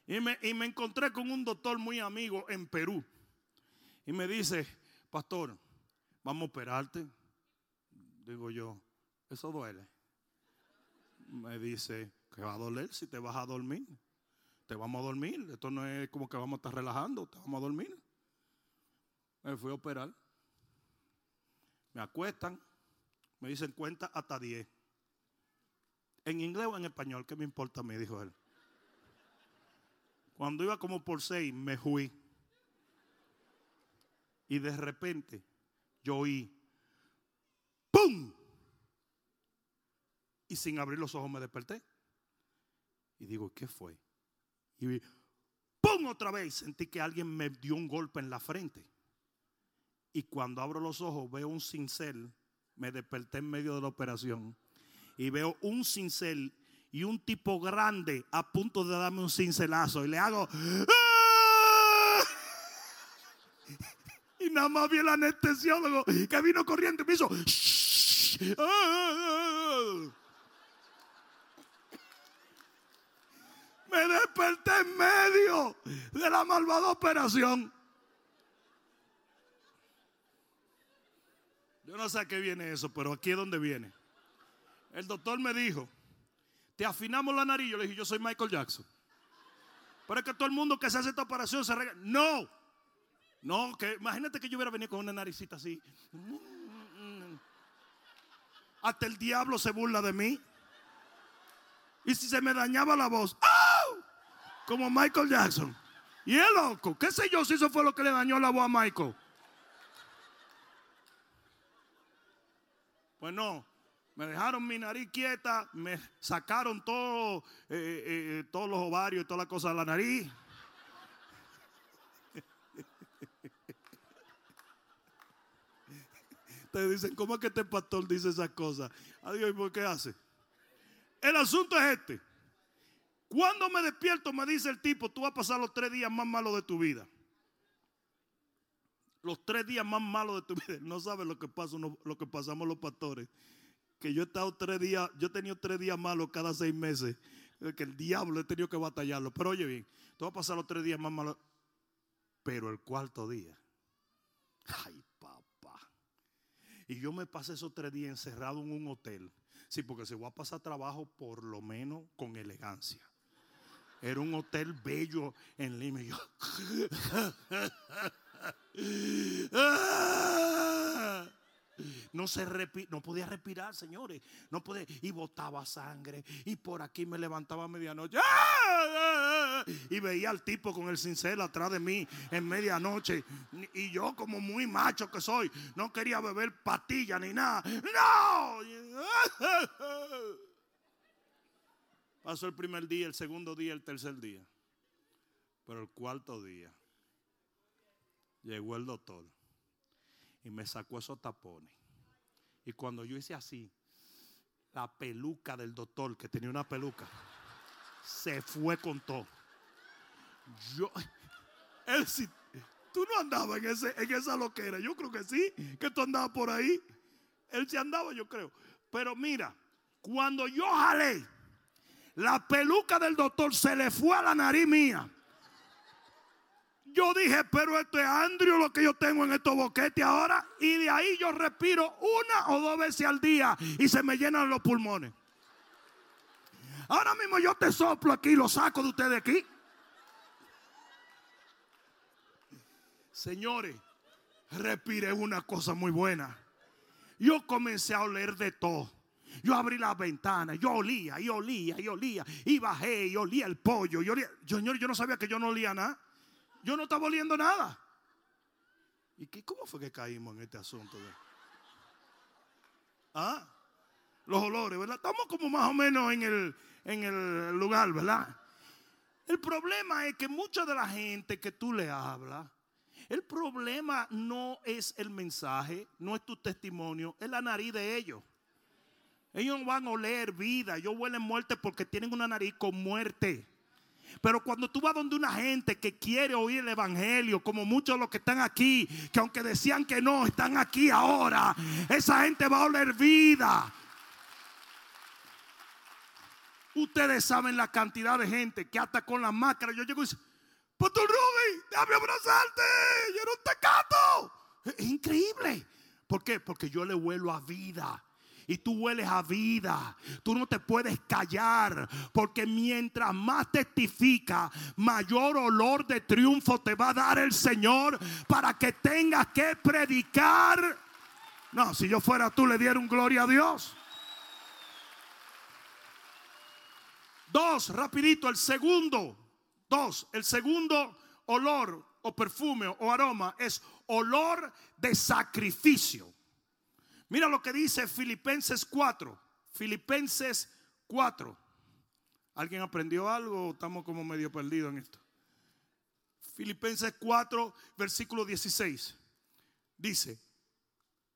Y me, y me encontré con un doctor muy amigo en Perú. Y me dice, pastor, vamos a operarte. Digo yo, eso duele. Me dice, que va a doler si te vas a dormir. Te vamos a dormir. Esto no es como que vamos a estar relajando, te vamos a dormir. Me fui a operar. Me acuestan, me dicen cuenta hasta 10. En inglés o en español, ¿qué me importa? Me dijo él. Cuando iba como por 6, me fui. Y de repente yo oí, ¡pum! Y sin abrir los ojos me desperté. Y digo, ¿qué fue? Y ¡pum! Otra vez sentí que alguien me dio un golpe en la frente. Y cuando abro los ojos veo un cincel. Me desperté en medio de la operación. Y veo un cincel y un tipo grande a punto de darme un cincelazo. Y le hago... ¡Ah! Y nada más vi el anestesiólogo que vino corriendo y me hizo... ¡Ah! Me desperté en medio de la malvada operación. Yo no sé a qué viene eso, pero aquí es donde viene. El doctor me dijo, te afinamos la nariz. Yo le dije, yo soy Michael Jackson. Pero es que todo el mundo que se hace esta operación se regala. No, no, que imagínate que yo hubiera venido con una naricita así. Hasta el diablo se burla de mí. Y si se me dañaba la voz, ¡oh! Como Michael Jackson. Y es loco, qué sé yo si eso fue lo que le dañó la voz a Michael. Pues no, me dejaron mi nariz quieta, me sacaron todo, eh, eh, eh, todos los ovarios y todas las cosas de la nariz. [laughs] Ustedes dicen, ¿cómo es que este pastor dice esas cosas? Adiós, ¿y por qué hace? El asunto es este. Cuando me despierto me dice el tipo, tú vas a pasar los tres días más malos de tu vida. Los tres días más malos de tu vida. No sabes lo que pasa, lo que pasamos los pastores. Que yo he estado tres días, yo he tenido tres días malos cada seis meses. Que el diablo he tenido que batallarlo. Pero oye bien, tú vas a pasar los tres días más malos. Pero el cuarto día. Ay, papá. Y yo me pasé esos tres días encerrado en un hotel Sí, porque se va a pasar trabajo por lo menos con elegancia. Era un hotel bello en Lima. yo, [laughs] no, se no podía respirar, señores. No podía. Y botaba sangre. Y por aquí me levantaba a medianoche. [laughs] Y veía al tipo con el cincel atrás de mí en medianoche. Y yo, como muy macho que soy, no quería beber patilla ni nada. ¡No! [laughs] Pasó el primer día, el segundo día, el tercer día. Pero el cuarto día llegó el doctor y me sacó esos tapones. Y cuando yo hice así, la peluca del doctor, que tenía una peluca, se fue con todo. Yo, él sí, tú no andabas en, ese, en esa loquera. Yo creo que sí, que tú andabas por ahí. Él sí andaba, yo creo. Pero mira, cuando yo jalé, la peluca del doctor se le fue a la nariz mía. Yo dije, pero esto es Andrew lo que yo tengo en estos boquetes ahora. Y de ahí yo respiro una o dos veces al día y se me llenan los pulmones. Ahora mismo yo te soplo aquí y lo saco de ustedes aquí. Señores, respiré una cosa muy buena. Yo comencé a oler de todo. Yo abrí las ventanas, yo olía, y olía, y olía, y bajé, y olía el pollo, olía. Señor, yo no sabía que yo no olía nada. Yo no estaba oliendo nada. ¿Y qué, cómo fue que caímos en este asunto? ¿Ah? Los olores, ¿verdad? Estamos como más o menos en el, en el lugar, ¿verdad? El problema es que mucha de la gente que tú le hablas, el problema no es el mensaje, no es tu testimonio, es la nariz de ellos. Ellos van a oler vida, ellos huelen muerte porque tienen una nariz con muerte. Pero cuando tú vas donde una gente que quiere oír el evangelio, como muchos de los que están aquí, que aunque decían que no, están aquí ahora, esa gente va a oler vida. Ustedes saben la cantidad de gente que hasta con la máscara yo llego y digo, Pastor Rudy, déjame abrazarte, yo no te cato. Es increíble. ¿Por qué? Porque yo le huelo a vida. Y tú hueles a vida. Tú no te puedes callar. Porque mientras más testifica, mayor olor de triunfo te va a dar el Señor para que tengas que predicar. No, si yo fuera tú le diera un gloria a Dios. Dos, rapidito, el segundo. Dos, el segundo olor o perfume o aroma es olor de sacrificio. Mira lo que dice Filipenses 4. Filipenses 4. ¿Alguien aprendió algo o estamos como medio perdidos en esto? Filipenses 4, versículo 16. Dice,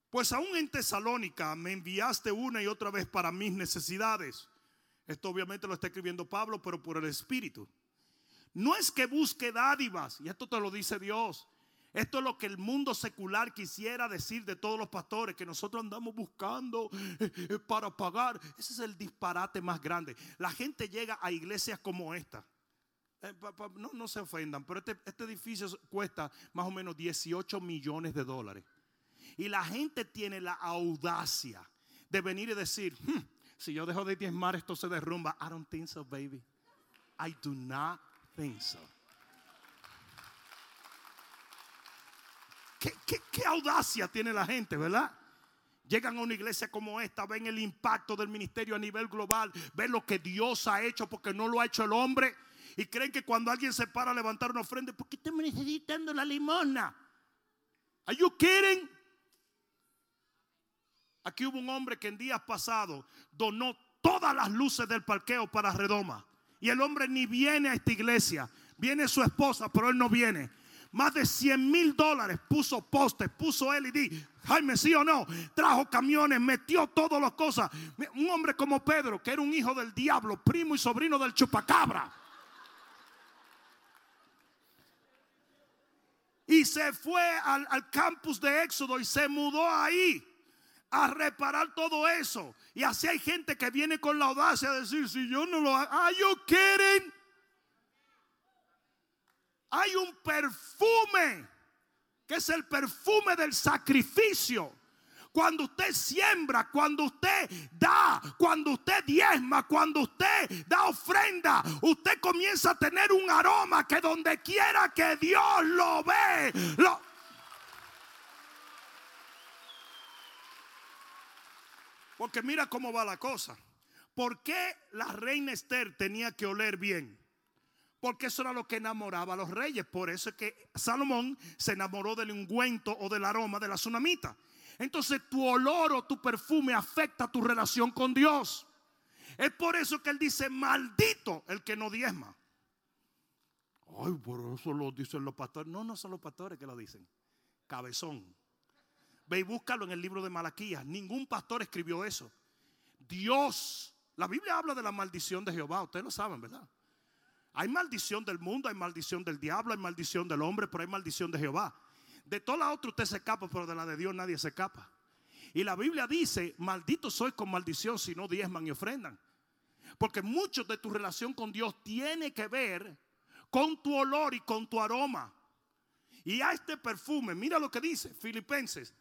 pues aún en Tesalónica me enviaste una y otra vez para mis necesidades. Esto obviamente lo está escribiendo Pablo, pero por el Espíritu. No es que busque dádivas, y esto te lo dice Dios. Esto es lo que el mundo secular quisiera decir de todos los pastores, que nosotros andamos buscando eh, eh, para pagar. Ese es el disparate más grande. La gente llega a iglesias como esta. Eh, no, se ofendan, pero este, este, edificio cuesta más o menos 18 millones de dólares. Y la gente tiene la audacia de venir y decir, hmm, si yo dejo de diezmar esto se derrumba. I don't think so, baby. I do not think so. ¿Qué, audacia tiene la gente, ¿verdad? Llegan a una iglesia como esta, ven el impacto del ministerio a nivel global, ven lo que Dios ha hecho porque no lo ha hecho el hombre. Y creen que cuando alguien se para a levantar una ofrenda, ¿por qué estamos necesitando la limosna? ¿Are you kidding? Aquí hubo un hombre que en días pasados donó todas las luces del parqueo para Redoma. Y el hombre ni viene a esta iglesia. Viene su esposa, pero él no viene más de 100 mil dólares, puso postes, puso LED, Jaime, sí o no, trajo camiones, metió todas las cosas. Un hombre como Pedro, que era un hijo del diablo, primo y sobrino del chupacabra. Y se fue al, campus de Éxodo y se mudó ahí a reparar todo eso. Y así hay gente que viene con la audacia de decir, si yo no lo hago, ¿are you kidding? Hay un perfume, que es el perfume del sacrificio. Cuando usted siembra, cuando usted da, cuando usted diezma, cuando usted da ofrenda, usted comienza a tener un aroma que donde quiera que Dios lo ve, Porque mira cómo va la cosa. ¿Por qué la reina Esther tenía que oler bien? Porque eso era lo que enamoraba a los reyes. Por eso es que Salomón se enamoró del ungüento o del aroma de la tsunamita. Entonces tu olor o tu perfume afecta tu relación con Dios. Es por eso que él dice, maldito el que no diezma. Ay, por eso lo dicen los pastores. No, no son los pastores que lo dicen. Cabezón. Ve y búscalo en el libro de Malaquías. Ningún pastor escribió eso. Dios. La Biblia habla de la maldición de Jehová. Ustedes lo saben, ¿verdad? Hay maldición del mundo, hay maldición del diablo, hay maldición del hombre, pero hay maldición de Jehová. De toda la otra usted se escapa, pero de la de Dios nadie se escapa. Y la Biblia dice, maldito soy con maldición si no diezman y ofrendan. Porque mucho de tu relación con Dios tiene que ver con tu olor y con tu aroma. Y a este perfume, mira lo que dice Filipenses.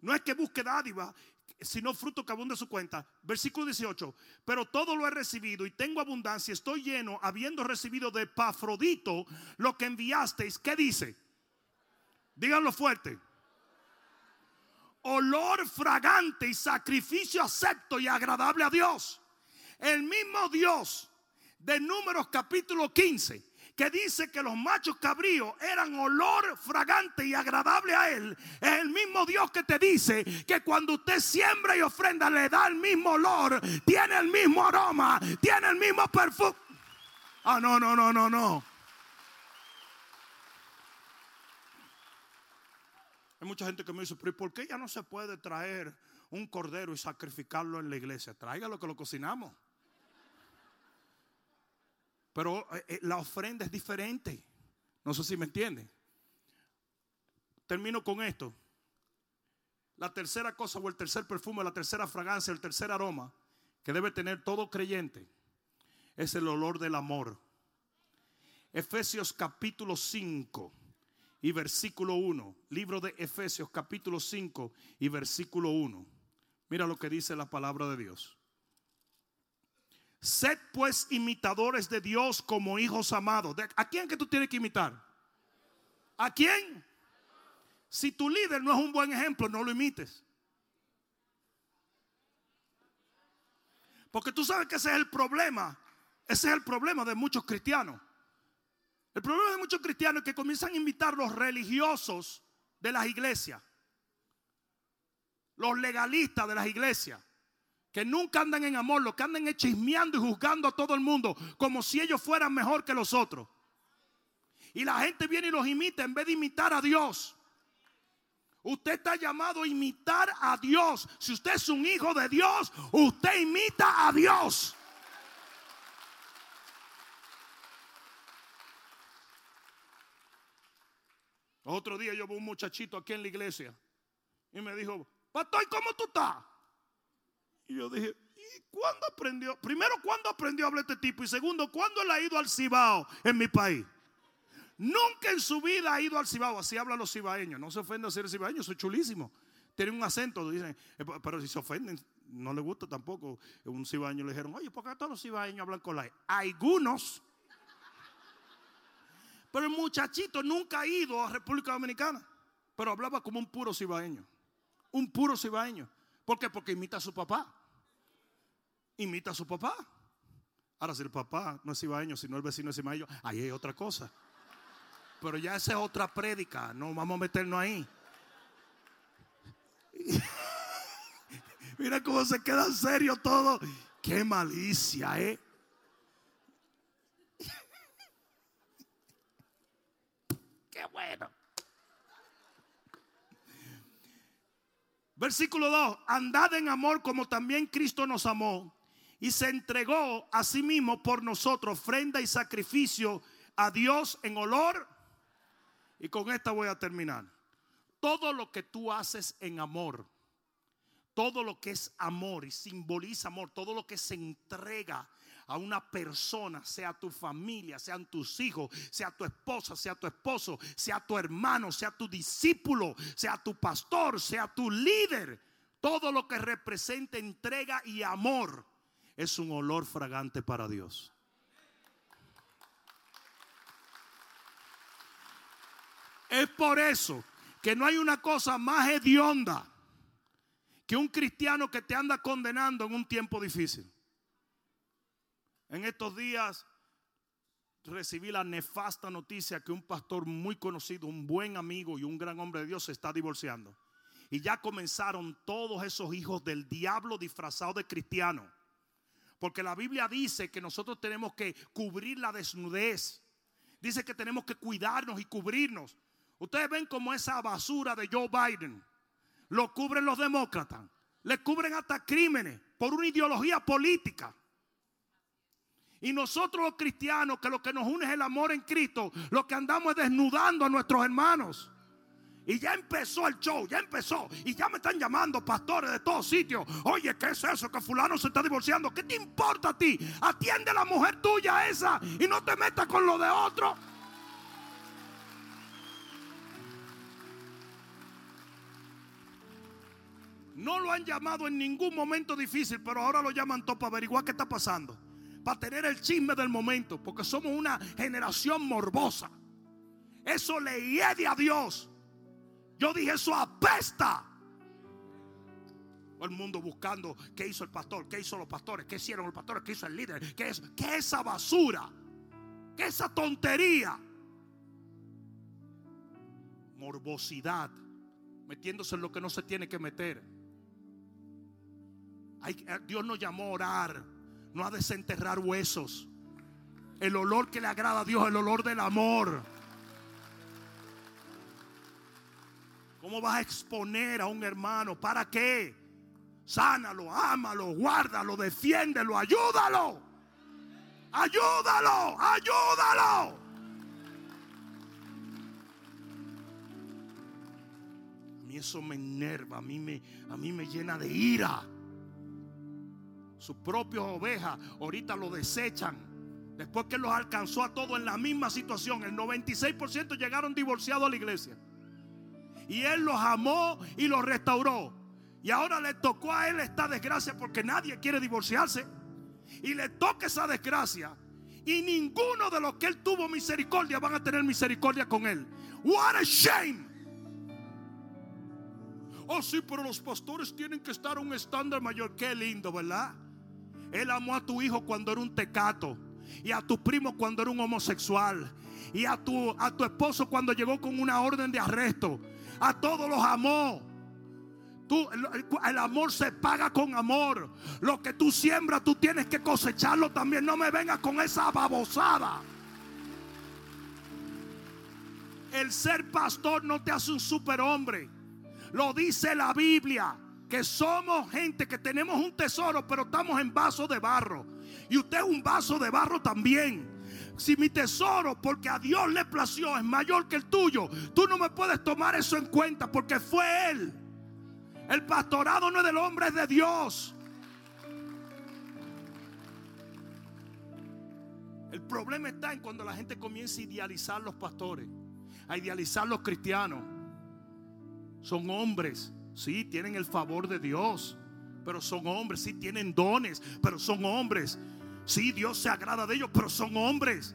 No es que busque dádiva sino fruto que abunda su cuenta. Versículo 18. Pero todo lo he recibido y tengo abundancia, estoy lleno, habiendo recibido de Pafrodito lo que enviasteis. ¿Qué dice? Díganlo fuerte. olor fragante y sacrificio acepto y agradable a Dios. El mismo Dios de Números capítulo 15 que dice que los machos cabríos eran olor fragante y agradable a él, es el mismo Dios que te dice que cuando usted siembra y ofrenda le da el mismo olor, tiene el mismo aroma, tiene el mismo perfume. Ah, no, no, no, no, no. Hay mucha gente que me dice, pero ¿por qué ya no se puede traer un cordero y sacrificarlo en la iglesia? Tráigalo que lo cocinamos. Pero eh, eh, la ofrenda es diferente. No sé si me entienden. Termino con esto. La tercera cosa o el tercer perfume, la tercera fragancia, el tercer aroma que debe tener todo creyente es el olor del amor. Efesios capítulo 5 y versículo 1. Libro de Efesios capítulo 5 y versículo 1. Mira lo que dice la palabra de Dios. Sed pues imitadores de Dios como hijos amados. ¿A quién que tú tienes que imitar? ¿A quién? Si tu líder no es un buen ejemplo, no lo imites. Porque tú sabes que ese es el problema. Ese es el problema de muchos cristianos. El problema de muchos cristianos es que comienzan a imitar los religiosos de las iglesias. Los legalistas de las iglesias que nunca andan en amor, lo que andan es chismeando y juzgando a todo el mundo como si ellos fueran mejor que los otros. Y la gente viene y los imita en vez de imitar a Dios. Usted está llamado a imitar a Dios. Si usted es un hijo de Dios, usted imita a Dios. Otro día yo vi un muchachito aquí en la iglesia y me dijo, Pastor, ¿cómo tú estás? Y yo dije, ¿y cuándo aprendió? Primero, ¿cuándo aprendió a hablar este tipo? Y segundo, ¿cuándo él ha ido al Cibao en mi país? Nunca en su vida ha ido al Cibao. Así hablan los cibaeños. No se ofenden a ser cibaeño, soy chulísimo. Tienen un acento, dicen, eh, pero si se ofenden, no le gusta tampoco. Un cibaeño le dijeron, oye, ¿por qué todos los cibaeños hablan con la e? Algunos. Pero el muchachito nunca ha ido a República Dominicana. Pero hablaba como un puro cibaeño. Un puro cibaeño. ¿Por qué? Porque imita a su papá. Imita a su papá. Ahora, si el papá no es ibaeño, sino el vecino es ibaeño, ahí hay otra cosa. Pero ya esa es otra prédica, no vamos a meternos ahí. [laughs] Mira cómo se queda serio todo. Qué malicia, ¿eh? [laughs] Qué bueno. Versículo 2, andad en amor como también Cristo nos amó y se entregó a sí mismo por nosotros, ofrenda y sacrificio a Dios en olor. Y con esta voy a terminar. Todo lo que tú haces en amor, todo lo que es amor y simboliza amor, todo lo que se entrega a una persona, sea tu familia, sean tus hijos, sea tu esposa, sea tu esposo, sea tu hermano, sea tu discípulo, sea tu pastor, sea tu líder, todo lo que representa entrega y amor es un olor fragante para Dios. Es por eso que no hay una cosa más hedionda que un cristiano que te anda condenando en un tiempo difícil. En estos días recibí la nefasta noticia que un pastor muy conocido, un buen amigo y un gran hombre de Dios se está divorciando. Y ya comenzaron todos esos hijos del diablo disfrazados de cristianos. Porque la Biblia dice que nosotros tenemos que cubrir la desnudez. Dice que tenemos que cuidarnos y cubrirnos. Ustedes ven como esa basura de Joe Biden lo cubren los demócratas. Le cubren hasta crímenes por una ideología política. Y nosotros los cristianos, que lo que nos une es el amor en Cristo, lo que andamos es desnudando a nuestros hermanos. Y ya empezó el show, ya empezó. Y ya me están llamando pastores de todos sitios. Oye, ¿qué es eso? Que fulano se está divorciando. ¿Qué te importa a ti? Atiende a la mujer tuya esa y no te metas con lo de otro. No lo han llamado en ningún momento difícil, pero ahora lo llaman todo para averiguar qué está pasando para tener el chisme del momento, porque somos una generación morbosa. Eso le hiede a Dios. Yo dije, eso apesta. el mundo buscando qué hizo el pastor, qué hizo los pastores, qué hicieron los pastores, qué hizo el líder, qué es, qué esa basura, qué esa tontería. Morbosidad, metiéndose en lo que no se tiene que meter. Eh, Dios nos llamó a orar, no a desenterrar huesos. El olor que le agrada a Dios, el olor del amor. ¿Cómo vas a exponer a un hermano? ¿Para qué? Sánalo, ámalo, guárdalo, defiéndelo, ayúdalo. Ayúdalo, ayúdalo. A mí eso me enerva, a mí me, a mí me llena de ira. Sus propias ovejas ahorita lo desechan. Después que los alcanzó a todos en la misma situación, el 96% llegaron divorciados a la iglesia. Y él los amó y los restauró. Y ahora le tocó a él esta desgracia porque nadie quiere divorciarse. Y le toca esa desgracia. Y ninguno de los que él tuvo misericordia van a tener misericordia con él. What a shame. Oh, sí, pero los pastores tienen que estar a un estándar mayor. Qué lindo, ¿verdad? Él amó a tu hijo cuando era un tecato. Y a tu primo cuando era un homosexual. Y a tu, a tu esposo cuando llegó con una orden de arresto. A todos los amó. Tú, el amor se paga con amor. Lo que tú siembras, tú tienes que cosecharlo también. No me vengas con esa babosada. El ser pastor no te hace un superhombre. Lo dice la Biblia. Que somos gente que tenemos un tesoro, pero estamos en vaso de barro. Y usted es un vaso de barro también. Si mi tesoro, porque a Dios le plació, es mayor que el tuyo, tú no me puedes tomar eso en cuenta porque fue Él. El pastorado no es del hombre, es de Dios. El problema está en cuando la gente comienza a idealizar los pastores, a idealizar los cristianos. Son hombres, sí, tienen el favor de Dios, pero son hombres, sí, tienen dones, pero son hombres. Sí, Dios se agrada de ellos, pero son hombres.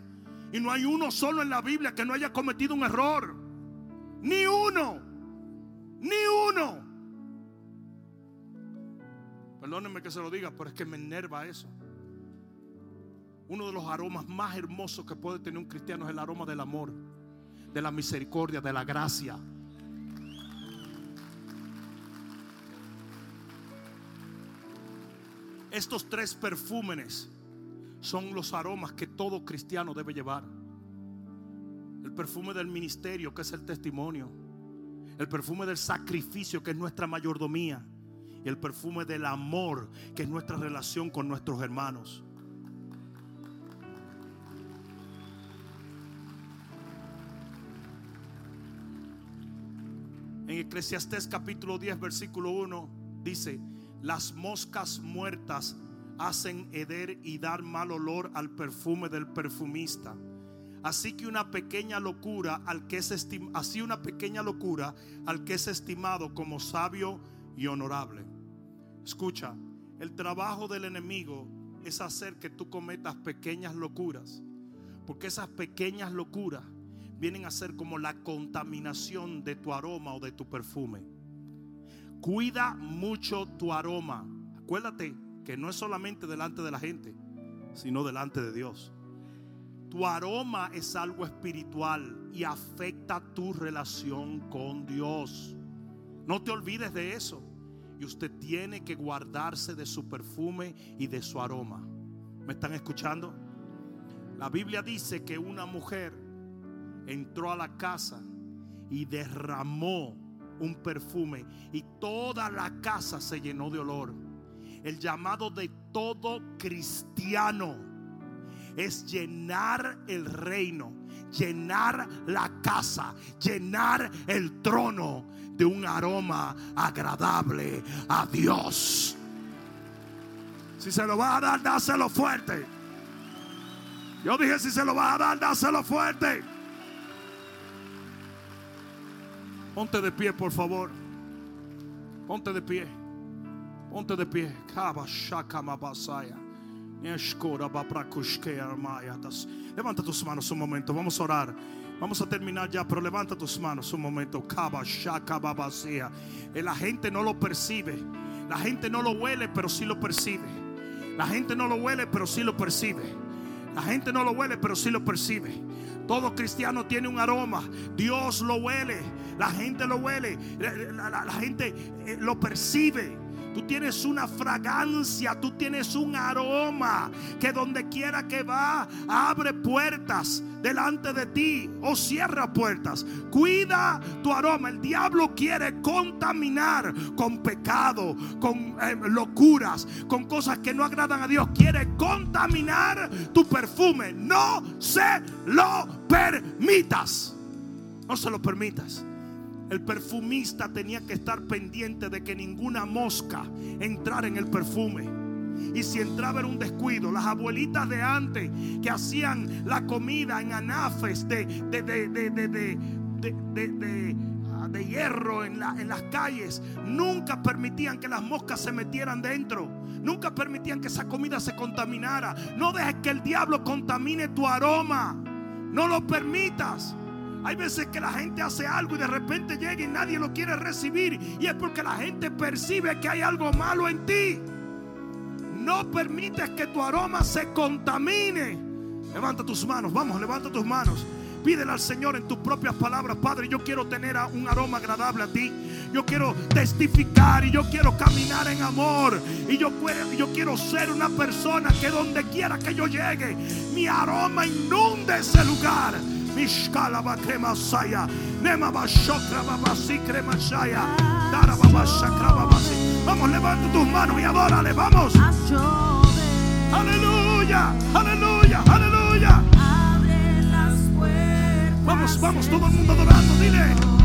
Y no hay uno solo en la Biblia que no haya cometido un error. Ni uno. Ni uno. Perdónenme que se lo diga, pero es que me enerva eso. Uno de los aromas más hermosos que puede tener un cristiano es el aroma del amor, de la misericordia, de la gracia. Estos tres perfúmenes son los aromas que todo cristiano debe llevar. El perfume del ministerio, que es el testimonio. El perfume del sacrificio, que es nuestra mayordomía y el perfume del amor que es nuestra relación con nuestros hermanos. En Eclesiastés capítulo 10 versículo 1 dice, las moscas muertas hacen heder y dar mal olor al perfume del perfumista. Así que una pequeña locura al que es así una pequeña locura al que es estimado como sabio y honorable. Escucha, el trabajo del enemigo es hacer que tú cometas pequeñas locuras. Porque esas pequeñas locuras vienen a ser como la contaminación de tu aroma o de tu perfume. Cuida mucho tu aroma. Acuérdate que no es solamente delante de la gente, sino delante de Dios. Tu aroma es algo espiritual y afecta tu relación con Dios. No te olvides de eso. Y usted tiene que guardarse de su perfume y de su aroma. ¿Me están escuchando? La Biblia dice que una mujer entró a la casa y derramó un perfume y toda la casa se llenó de olor. El llamado de todo cristiano es llenar el reino, llenar la casa, llenar el trono de un aroma agradable a Dios. Si se lo va a dar, dáselo fuerte. Yo dije, si se lo va a dar, dáselo fuerte. Ponte de pie, por favor. Ponte de pie. Ponte de pie. Levanta tus manos un momento. Vamos a orar. Vamos a terminar ya, pero levanta tus manos un momento. La gente no lo percibe. La gente no lo huele, pero sí lo percibe. La gente no lo huele, pero sí lo percibe. La gente no lo huele, pero sí lo percibe. Todo cristiano tiene un aroma. Dios lo huele. La gente lo huele. La, gente eh, lo percibe. Tú tienes una fragancia, tú tienes un aroma que donde quiera que va, abre puertas delante de ti o cierra puertas. Cuida tu aroma. El diablo quiere contaminar con pecado, con eh, locuras, con cosas que no agradan a Dios. Quiere contaminar tu perfume. No se lo permitas. No se lo permitas. El perfumista tenía que estar pendiente de que ninguna mosca entrara en el perfume. Y si entraba era un descuido. Las abuelitas de antes que hacían la comida en anafes de, de, de, hierro en, en las calles, nunca permitían que las moscas se metieran dentro. Nunca permitían que esa comida se contaminara. No dejes que el diablo contamine tu aroma. No lo permitas. Hay veces que la gente hace algo y de repente llega y nadie lo quiere recibir. Y es porque la gente percibe que hay algo malo en ti. No permites que tu aroma se contamine. Levanta tus manos, vamos, levanta tus manos. Pídele al Señor en tus propias palabras, Padre, yo quiero tener un aroma agradable a ti. Yo quiero testificar y yo quiero caminar en amor. Y yo, yo quiero ser una persona que donde quiera que yo llegue, mi aroma inunde ese lugar. Mishkalaba crema saya. Nema bashokra babasi crema saya. Dara babashakra babasi. Vamos, levanta tus manos y adórale. Vamos. Aleluya, aleluya, aleluya. Vamos, vamos, todo el mundo adorando. Dile.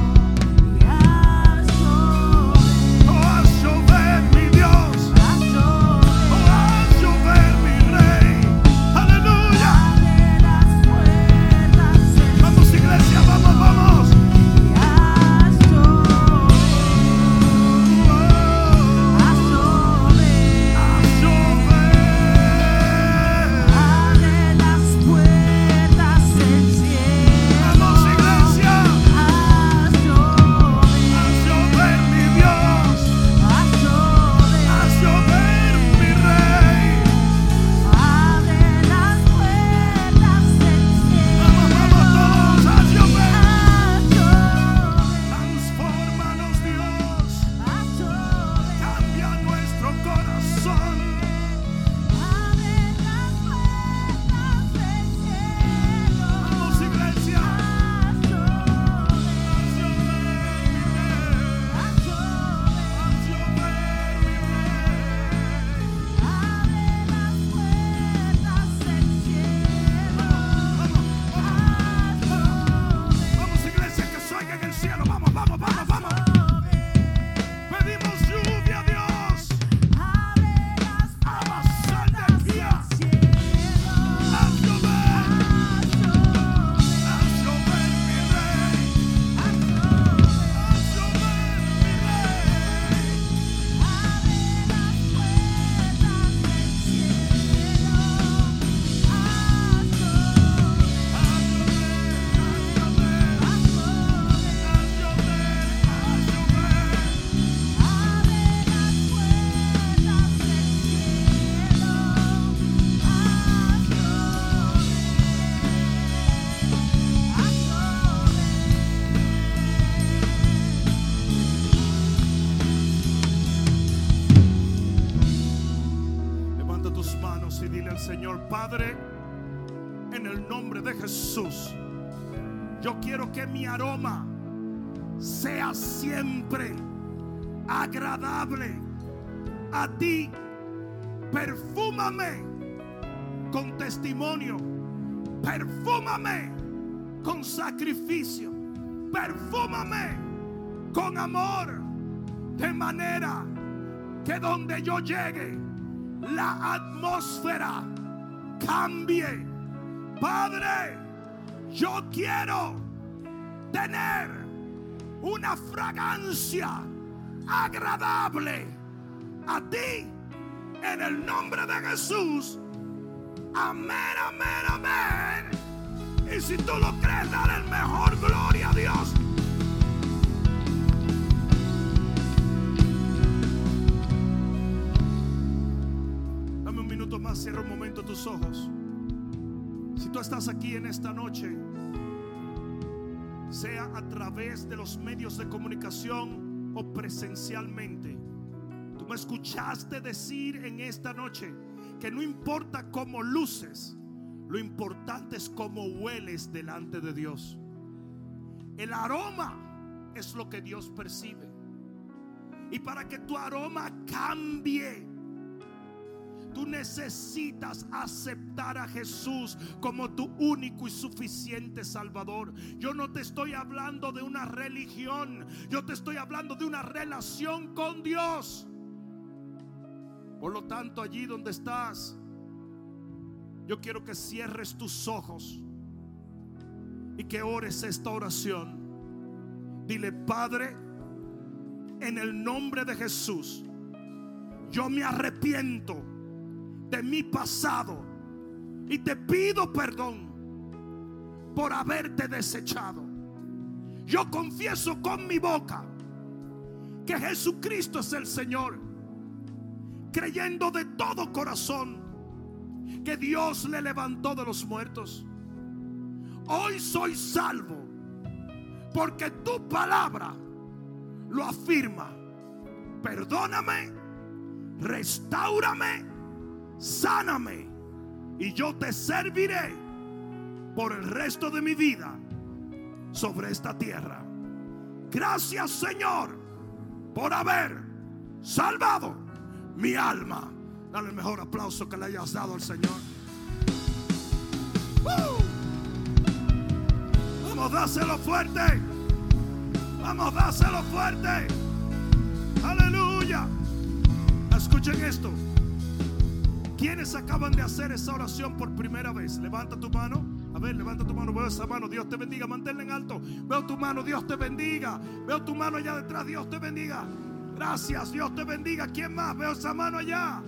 A ti. Perfúmame con testimonio. Perfúmame con sacrificio. Perfúmame con amor. De manera que donde yo llegue, la atmósfera cambie. Padre, yo quiero tener una fragancia agradable a ti en el nombre de Jesús. Amén, amén, amén. Y si tú lo crees, dar el mejor gloria a Dios. Cierra un momento tus ojos. Si tú estás aquí en esta noche, sea a través de los medios de comunicación o presencialmente, tú me escuchaste decir en esta noche que no importa cómo luces, lo importante es cómo hueles delante de Dios. El aroma es lo que Dios percibe. Y para que tu aroma cambie, tú necesitas aceptar a Jesús como tu único y suficiente Salvador. Yo no te estoy hablando de una religión, yo te estoy hablando de una relación con Dios. Por lo tanto, allí donde estás, yo quiero que cierres tus ojos y que ores esta oración. Dile, Padre, en el nombre de Jesús, yo me arrepiento de mi pasado y te pido perdón por haberte desechado. Yo confieso con mi boca que Jesucristo es el Señor, creyendo de todo corazón que Dios le levantó de los muertos. Hoy soy salvo porque tu palabra lo afirma. Perdóname, restaurame, sáname y yo te serviré por el resto de mi vida sobre esta tierra. Gracias Señor por haber salvado mi alma. Dale el mejor aplauso que le hayas dado al Señor. Vamos, dáselo fuerte. Vamos, dáselo fuerte. Aleluya. Escuchen esto. ¿Quiénes acaban de hacer esa oración por primera vez? Levanta tu mano. A ver, levanta tu mano. Veo esa mano. Dios te bendiga. Manténla en alto. Veo tu mano. Dios te bendiga. Veo tu mano allá detrás. Dios te bendiga. Gracias. Dios te bendiga. ¿Quién más? Veo esa mano allá.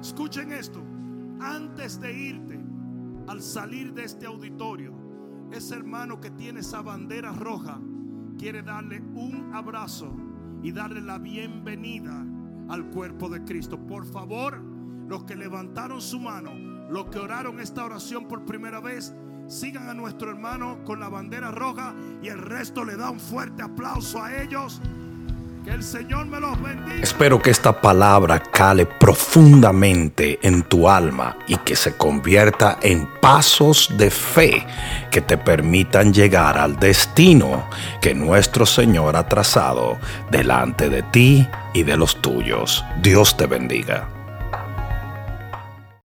Escuchen esto. Antes de irte, al salir de este auditorio, ese hermano que tiene esa bandera roja quiere darle un abrazo y darle la bienvenida al cuerpo de Cristo. Por favor, los que levantaron su mano, los que oraron esta oración por primera vez, sigan a nuestro hermano con la bandera roja y el resto le da un fuerte aplauso a ellos. Que el Señor me los bendiga. Espero que esta palabra cale profundamente en tu alma y que se convierta en pasos de fe que te permitan llegar al destino que nuestro Señor ha trazado delante de ti y de los tuyos. Dios te bendiga.